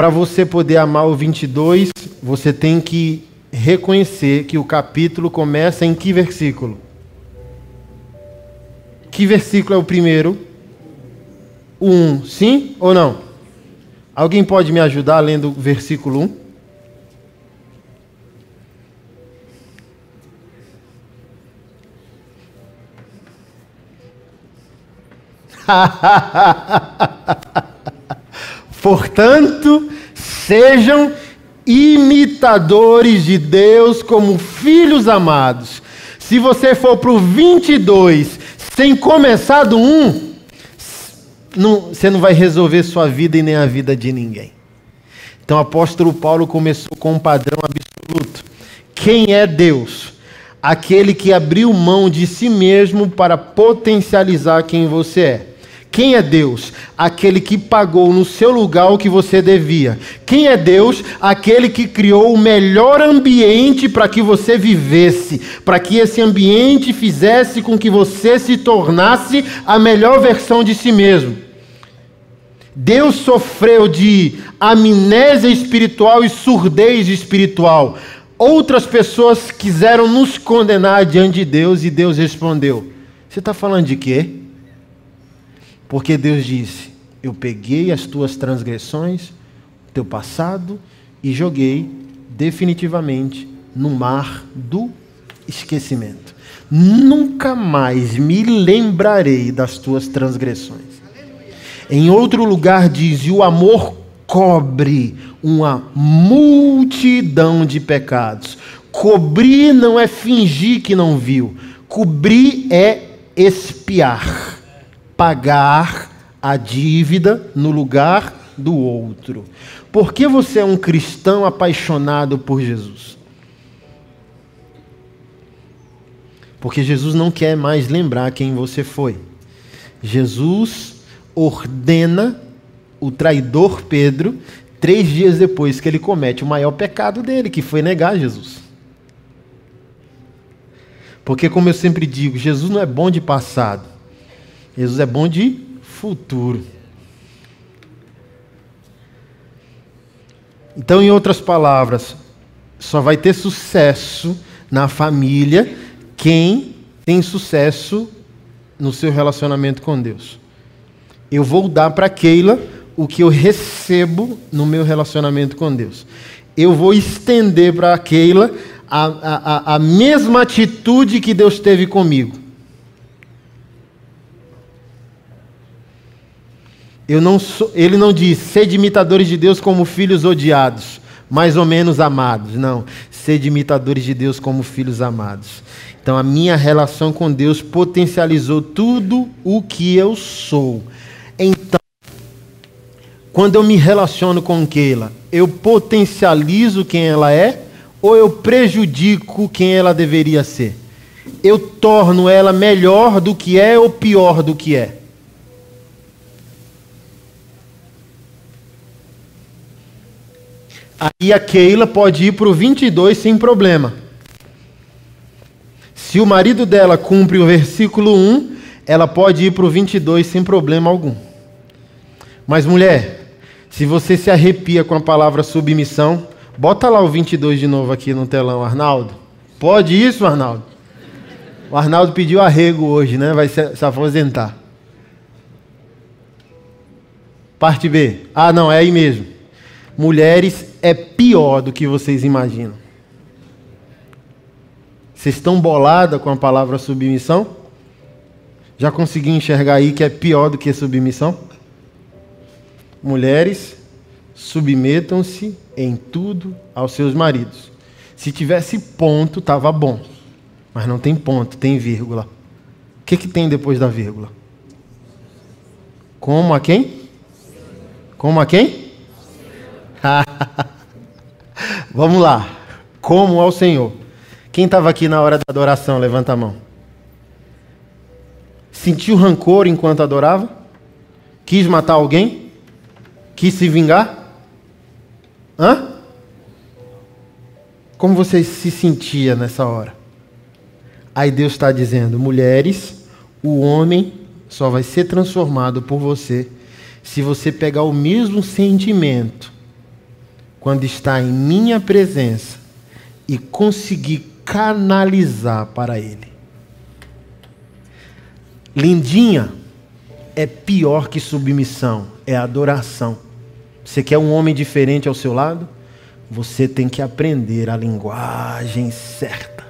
Para você poder amar o 22, você tem que reconhecer que o capítulo começa em que versículo? Que versículo é o primeiro? O 1, sim ou não? Alguém pode me ajudar lendo o versículo 1? Portanto, sejam imitadores de Deus como filhos amados. Se você for para o 22 sem começar do 1, não, você não vai resolver sua vida e nem a vida de ninguém. Então o apóstolo Paulo começou com um padrão absoluto. Quem é Deus? Aquele que abriu mão de si mesmo para potencializar quem você é. Quem é Deus? Aquele que pagou no seu lugar o que você devia. Quem é Deus? Aquele que criou o melhor ambiente para que você vivesse, para que esse ambiente fizesse com que você se tornasse a melhor versão de si mesmo. Deus sofreu de amnésia espiritual e surdez espiritual. Outras pessoas quiseram nos condenar diante de Deus e Deus respondeu: Você está falando de quê? Porque Deus disse: Eu peguei as tuas transgressões, teu passado, e joguei definitivamente no mar do esquecimento. Nunca mais me lembrarei das tuas transgressões. Em outro lugar diz: E o amor cobre uma multidão de pecados. Cobrir não é fingir que não viu, cobrir é espiar pagar a dívida no lugar do outro. Por que você é um cristão apaixonado por Jesus? Porque Jesus não quer mais lembrar quem você foi. Jesus ordena o traidor Pedro três dias depois que ele comete o maior pecado dele, que foi negar Jesus. Porque, como eu sempre digo, Jesus não é bom de passado, Jesus é bom de futuro. Então, em outras palavras, só vai ter sucesso na família quem tem sucesso no seu relacionamento com Deus. Eu vou dar para Keila o que eu recebo no meu relacionamento com Deus. Eu vou estender para Keila a, a, a mesma atitude que Deus teve comigo. Não sou, ele não diz, sede imitadores de Deus como filhos odiados, mais ou menos amados. Não, sede imitadores de Deus como filhos amados. Então a minha relação com Deus potencializou tudo o que eu sou. Então, quando eu me relaciono com Keila, eu potencializo quem ela é ou eu prejudico quem ela deveria ser? Eu torno ela melhor do que é ou pior do que é? Aí a Keila pode ir para o 22 sem problema. Se o marido dela cumpre o versículo 1, ela pode ir para o 22 sem problema algum. Mas mulher, se você se arrepia com a palavra submissão, bota lá o 22 de novo aqui no telão, Arnaldo. Pode isso, Arnaldo? O Arnaldo pediu arrego hoje, né? Vai se, se aposentar. Parte B. Ah, não, é aí mesmo mulheres é pior do que vocês imaginam. Vocês estão bolada com a palavra submissão? Já consegui enxergar aí que é pior do que submissão? Mulheres, submetam-se em tudo aos seus maridos. Se tivesse ponto, estava bom. Mas não tem ponto, tem vírgula. O que, que tem depois da vírgula? Como a quem? Como a quem? Vamos lá. Como ao Senhor. Quem estava aqui na hora da adoração, levanta a mão. Sentiu rancor enquanto adorava? Quis matar alguém? Quis se vingar? Hã? Como você se sentia nessa hora? Aí Deus está dizendo: mulheres, o homem só vai ser transformado por você se você pegar o mesmo sentimento quando está em minha presença e conseguir canalizar para Ele. Lindinha é pior que submissão, é adoração. Você quer um homem diferente ao seu lado? Você tem que aprender a linguagem certa.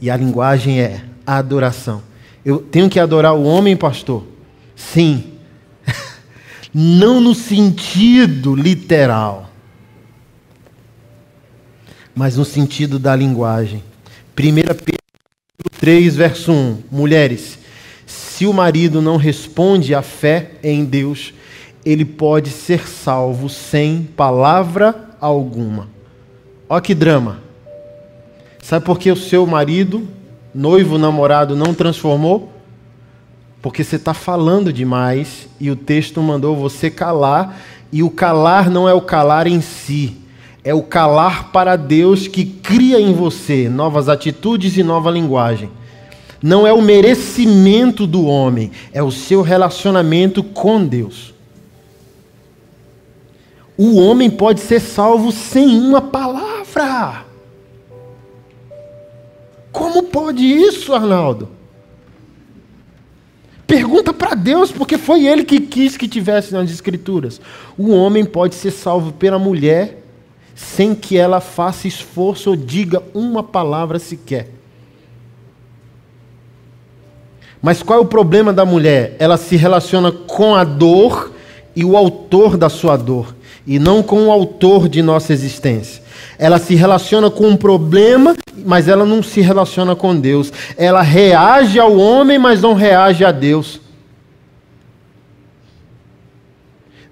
E a linguagem é a adoração. Eu tenho que adorar o homem, pastor? Sim. Não no sentido literal, mas no sentido da linguagem. 1 Pedro 3, verso 1. Mulheres, se o marido não responde à fé em Deus, ele pode ser salvo sem palavra alguma. Olha que drama. Sabe por que o seu marido, noivo, namorado, não transformou? Porque você está falando demais e o texto mandou você calar, e o calar não é o calar em si, é o calar para Deus que cria em você novas atitudes e nova linguagem não é o merecimento do homem, é o seu relacionamento com Deus. O homem pode ser salvo sem uma palavra. Como pode isso, Arnaldo? Pergunta para Deus, porque foi ele que quis que tivesse nas Escrituras. O homem pode ser salvo pela mulher sem que ela faça esforço ou diga uma palavra sequer. Mas qual é o problema da mulher? Ela se relaciona com a dor e o autor da sua dor, e não com o autor de nossa existência. Ela se relaciona com um problema, mas ela não se relaciona com Deus. Ela reage ao homem, mas não reage a Deus.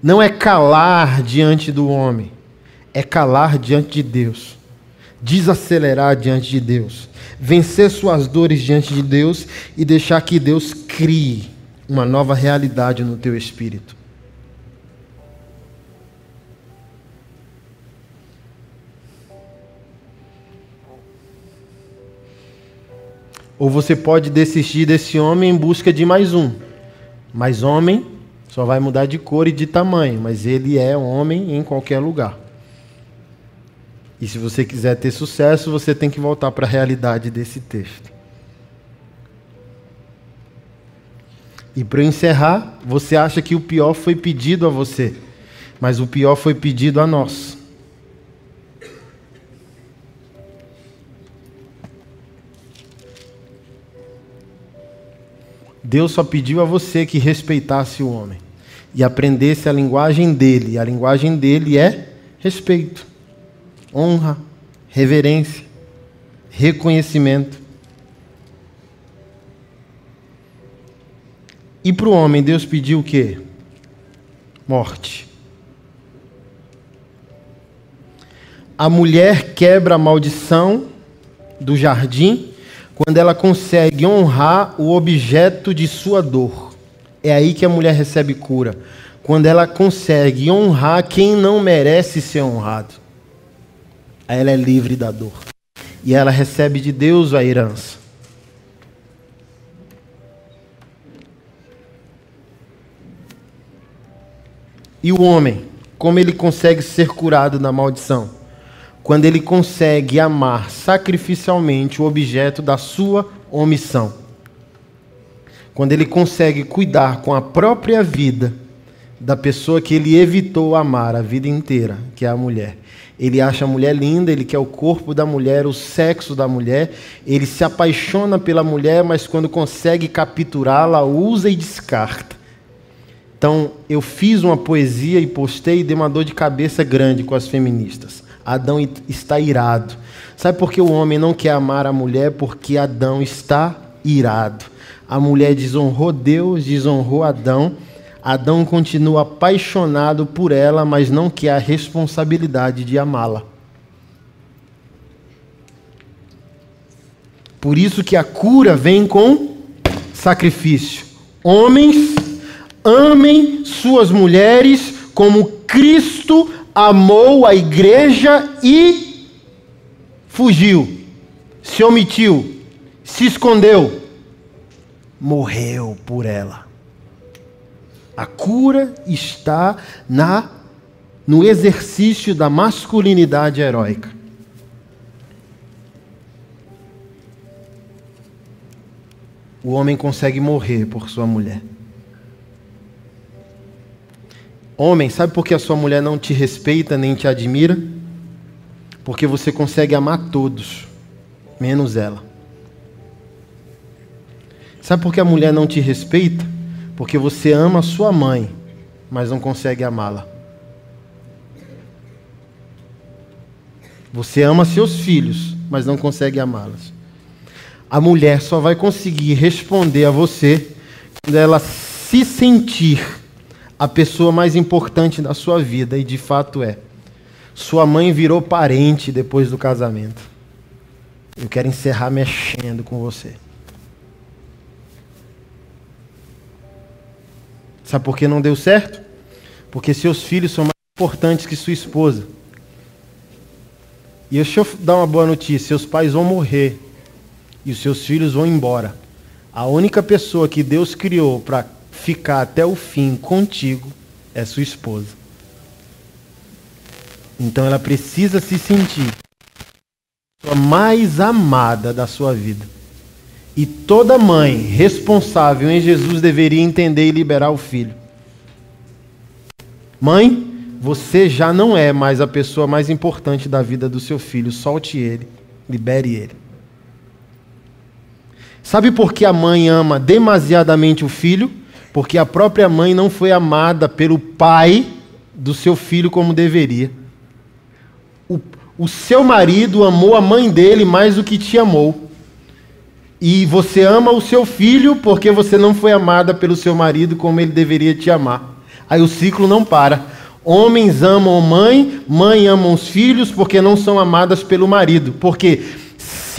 Não é calar diante do homem, é calar diante de Deus. Desacelerar diante de Deus vencer suas dores diante de Deus e deixar que Deus crie uma nova realidade no teu espírito. Ou você pode desistir desse homem em busca de mais um. Mas homem só vai mudar de cor e de tamanho, mas ele é homem em qualquer lugar. E se você quiser ter sucesso, você tem que voltar para a realidade desse texto. E para encerrar, você acha que o pior foi pedido a você, mas o pior foi pedido a nós. Deus só pediu a você que respeitasse o homem e aprendesse a linguagem dele. E a linguagem dele é respeito honra, reverência, reconhecimento. E para o homem, Deus pediu o quê? Morte. A mulher quebra a maldição do jardim quando ela consegue honrar o objeto de sua dor. É aí que a mulher recebe cura. Quando ela consegue honrar quem não merece ser honrado ela é livre da dor. E ela recebe de Deus a herança. E o homem, como ele consegue ser curado da maldição? Quando ele consegue amar sacrificialmente o objeto da sua omissão. Quando ele consegue cuidar com a própria vida da pessoa que ele evitou amar a vida inteira, que é a mulher. Ele acha a mulher linda, ele quer o corpo da mulher, o sexo da mulher. Ele se apaixona pela mulher, mas quando consegue capturá-la, usa e descarta. Então, eu fiz uma poesia e postei e dei uma dor de cabeça grande com as feministas. Adão está irado. Sabe por que o homem não quer amar a mulher? Porque Adão está irado. A mulher desonrou Deus, desonrou Adão Adão continua apaixonado por ela, mas não quer a responsabilidade de amá-la. Por isso que a cura vem com sacrifício. Homens, amem suas mulheres como Cristo amou a igreja e fugiu, se omitiu, se escondeu, morreu por ela. A cura está na no exercício da masculinidade heróica. O homem consegue morrer por sua mulher. Homem, sabe por que a sua mulher não te respeita nem te admira? Porque você consegue amar todos, menos ela. Sabe por que a mulher não te respeita? Porque você ama a sua mãe, mas não consegue amá-la. Você ama seus filhos, mas não consegue amá-los. A mulher só vai conseguir responder a você quando ela se sentir a pessoa mais importante da sua vida, e de fato é. Sua mãe virou parente depois do casamento. Eu quero encerrar mexendo com você. Sabe por que não deu certo? Porque seus filhos são mais importantes que sua esposa. E deixa eu dar uma boa notícia: seus pais vão morrer e os seus filhos vão embora. A única pessoa que Deus criou para ficar até o fim contigo é sua esposa. Então ela precisa se sentir a mais amada da sua vida. E toda mãe responsável em Jesus deveria entender e liberar o filho. Mãe, você já não é mais a pessoa mais importante da vida do seu filho. Solte ele, libere ele. Sabe por que a mãe ama demasiadamente o filho? Porque a própria mãe não foi amada pelo pai do seu filho como deveria. O, o seu marido amou a mãe dele mais do que te amou. E você ama o seu filho porque você não foi amada pelo seu marido como ele deveria te amar. Aí o ciclo não para. Homens amam mãe, mãe ama os filhos porque não são amadas pelo marido. Porque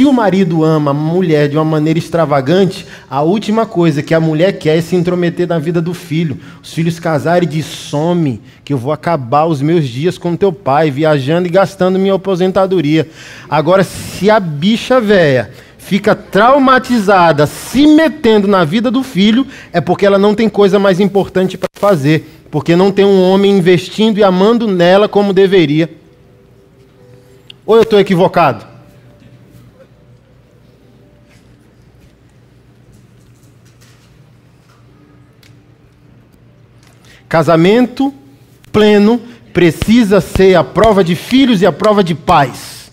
se o marido ama a mulher de uma maneira extravagante, a última coisa que a mulher quer é se intrometer na vida do filho. Os filhos casarem e diz: some, que eu vou acabar os meus dias com teu pai, viajando e gastando minha aposentadoria. Agora, se a bicha velha fica traumatizada, se metendo na vida do filho, é porque ela não tem coisa mais importante para fazer porque não tem um homem investindo e amando nela como deveria. Ou eu estou equivocado? Casamento pleno precisa ser a prova de filhos e a prova de pais.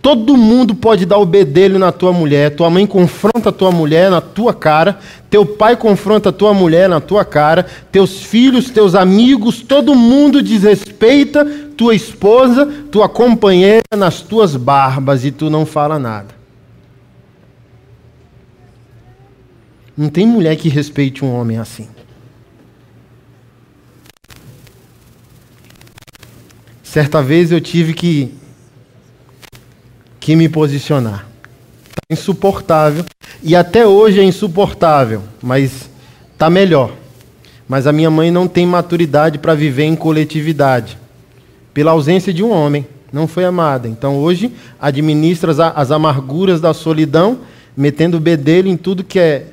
Todo mundo pode dar o bedelho na tua mulher. Tua mãe confronta a tua mulher na tua cara. Teu pai confronta a tua mulher na tua cara. Teus filhos, teus amigos, todo mundo desrespeita tua esposa, tua companheira nas tuas barbas e tu não fala nada. Não tem mulher que respeite um homem assim. Certa vez eu tive que que me posicionar. Tá insuportável. E até hoje é insuportável, mas tá melhor. Mas a minha mãe não tem maturidade para viver em coletividade, pela ausência de um homem. Não foi amada. Então hoje administra as, as amarguras da solidão, metendo o bedelho em tudo que é,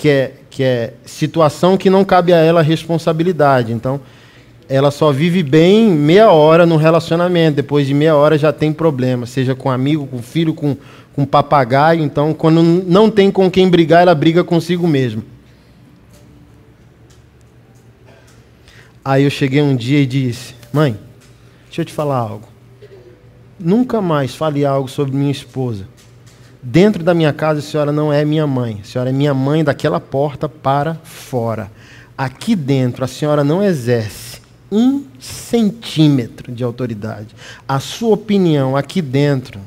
que é, que é situação que não cabe a ela responsabilidade. Então, ela só vive bem meia hora no relacionamento. Depois de meia hora já tem problema, seja com amigo, com filho, com, com papagaio. Então, quando não tem com quem brigar, ela briga consigo mesmo. Aí eu cheguei um dia e disse: Mãe, deixa eu te falar algo. Nunca mais fale algo sobre minha esposa. Dentro da minha casa, a senhora não é minha mãe. A senhora é minha mãe daquela porta para fora. Aqui dentro, a senhora não exerce um centímetro de autoridade. A sua opinião aqui dentro,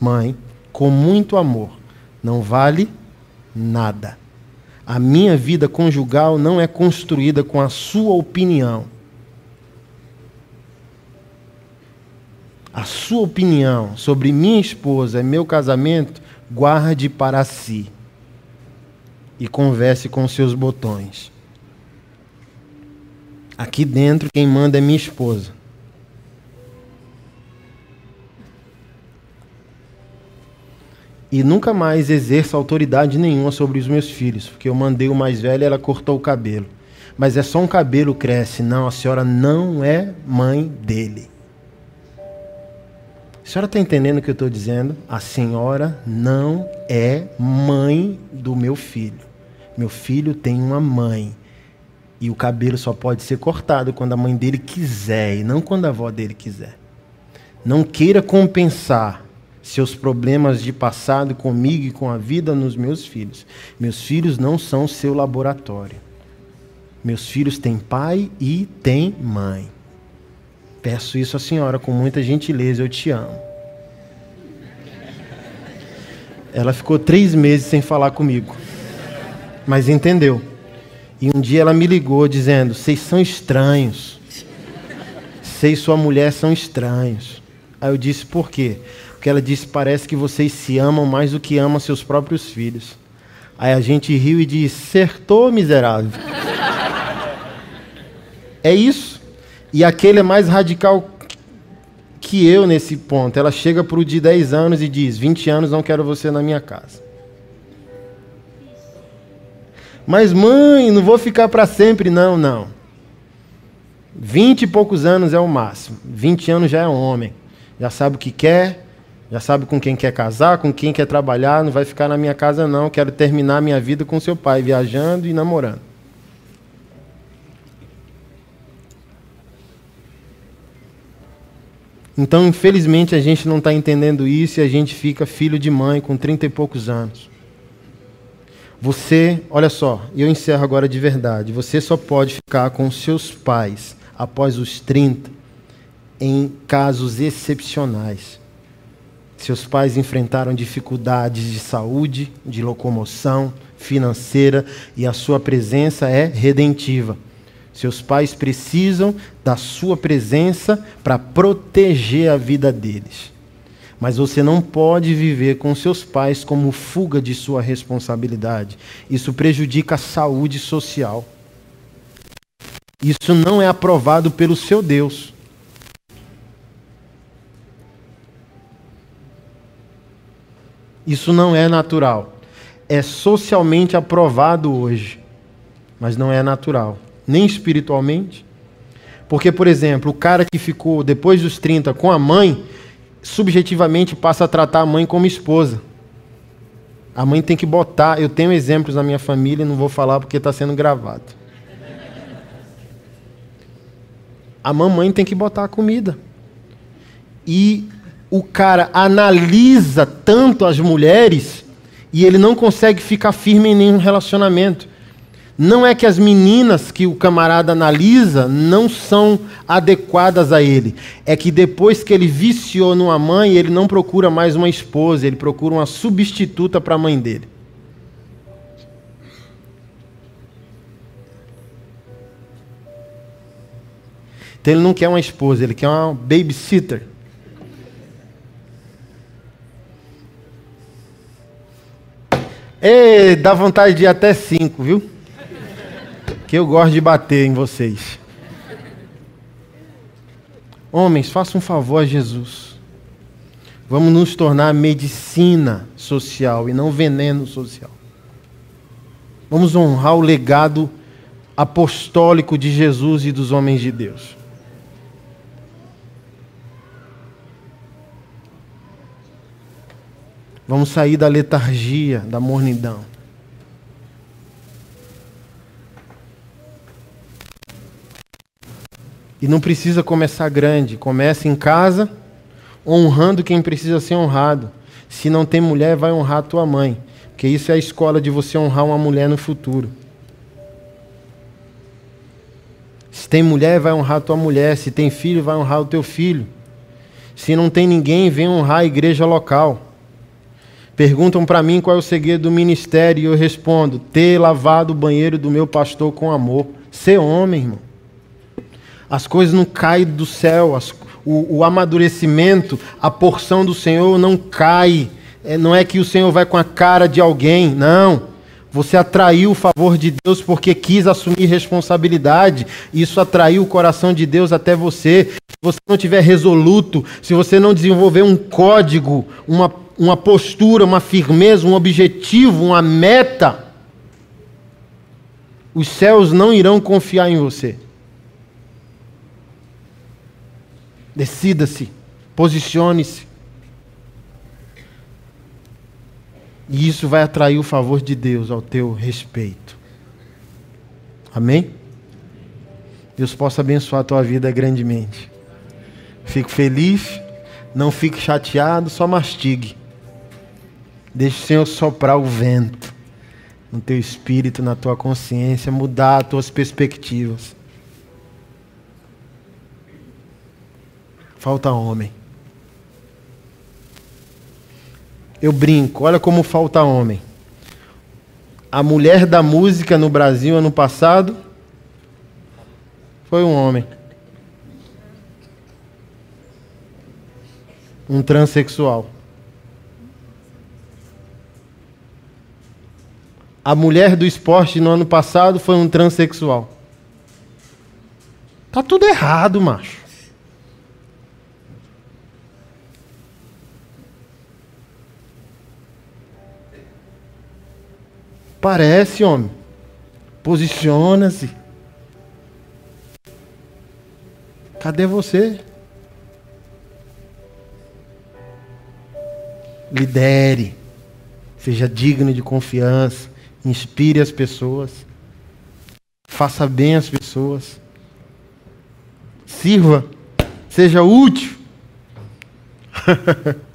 mãe, com muito amor, não vale nada. A minha vida conjugal não é construída com a sua opinião. A sua opinião sobre minha esposa e meu casamento, guarde para si. E converse com seus botões. Aqui dentro quem manda é minha esposa. E nunca mais exerça autoridade nenhuma sobre os meus filhos, porque eu mandei o mais velho e ela cortou o cabelo. Mas é só um cabelo cresce. Não, a senhora não é mãe dele. A senhora está entendendo o que eu estou dizendo? A senhora não é mãe do meu filho. Meu filho tem uma mãe. E o cabelo só pode ser cortado quando a mãe dele quiser e não quando a avó dele quiser. Não queira compensar seus problemas de passado comigo e com a vida nos meus filhos. Meus filhos não são seu laboratório. Meus filhos têm pai e têm mãe. Peço isso à senhora com muita gentileza, eu te amo. Ela ficou três meses sem falar comigo, mas entendeu. E um dia ela me ligou dizendo: Vocês são estranhos. Você e sua mulher são estranhos. Aí eu disse: Por quê? Porque ela disse: Parece que vocês se amam mais do que amam seus próprios filhos. Aí a gente riu e disse: Acertou, miserável. é isso. E aquele é mais radical que eu nesse ponto. Ela chega para o de 10 anos e diz: 20 anos não quero você na minha casa. Mas mãe, não vou ficar para sempre. Não, não. 20 e poucos anos é o máximo. 20 anos já é homem. Já sabe o que quer, já sabe com quem quer casar, com quem quer trabalhar. Não vai ficar na minha casa, não. Quero terminar minha vida com seu pai, viajando e namorando. Então, infelizmente, a gente não está entendendo isso e a gente fica filho de mãe com trinta e poucos anos. Você, olha só, eu encerro agora de verdade. Você só pode ficar com seus pais após os 30 em casos excepcionais. Seus pais enfrentaram dificuldades de saúde, de locomoção, financeira e a sua presença é redentiva. Seus pais precisam da sua presença para proteger a vida deles. Mas você não pode viver com seus pais como fuga de sua responsabilidade. Isso prejudica a saúde social. Isso não é aprovado pelo seu Deus. Isso não é natural. É socialmente aprovado hoje, mas não é natural nem espiritualmente. Porque, por exemplo, o cara que ficou depois dos 30 com a mãe, subjetivamente passa a tratar a mãe como esposa. A mãe tem que botar. Eu tenho exemplos na minha família, não vou falar porque está sendo gravado. A mamãe tem que botar a comida. E o cara analisa tanto as mulheres e ele não consegue ficar firme em nenhum relacionamento. Não é que as meninas que o camarada analisa não são adequadas a ele. É que depois que ele viciou numa mãe, ele não procura mais uma esposa, ele procura uma substituta para a mãe dele. Então ele não quer uma esposa, ele quer uma babysitter. E dá vontade de ir até cinco, viu? Que eu gosto de bater em vocês. Homens, façam um favor a Jesus. Vamos nos tornar medicina social e não veneno social. Vamos honrar o legado apostólico de Jesus e dos homens de Deus. Vamos sair da letargia, da mornidão. E não precisa começar grande, comece em casa, honrando quem precisa ser honrado. Se não tem mulher, vai honrar tua mãe, porque isso é a escola de você honrar uma mulher no futuro. Se tem mulher, vai honrar a tua mulher. Se tem filho, vai honrar o teu filho. Se não tem ninguém, vem honrar a igreja local. Perguntam para mim qual é o segredo do ministério e eu respondo: ter lavado o banheiro do meu pastor com amor. Ser homem, irmão. As coisas não caem do céu, as, o, o, amadurecimento, a porção do Senhor não cai. É, não é que o Senhor vai com a cara de alguém, não. Você atraiu o favor de Deus porque quis assumir responsabilidade. Isso atraiu o coração de Deus até você. Se você não tiver resoluto, se você não desenvolver um código, uma, uma postura, uma firmeza, um objetivo, uma meta, os céus não irão confiar em você. Decida-se, posicione-se. E isso vai atrair o favor de Deus ao teu respeito. Amém? Deus possa abençoar a tua vida grandemente. Fico feliz Não fique chateado, só mastigue. Deixe o Senhor soprar o vento no teu espírito, na tua consciência, mudar as tuas perspectivas. Falta homem. Eu brinco, olha como falta homem. A mulher da música no Brasil ano passado foi um homem. Um transexual. A mulher do esporte no ano passado foi um transexual. Tá tudo errado, macho. Parece, homem. Posiciona-se. Cadê você? Lidere. Seja digno de confiança. Inspire as pessoas. Faça bem as pessoas. Sirva. Seja útil.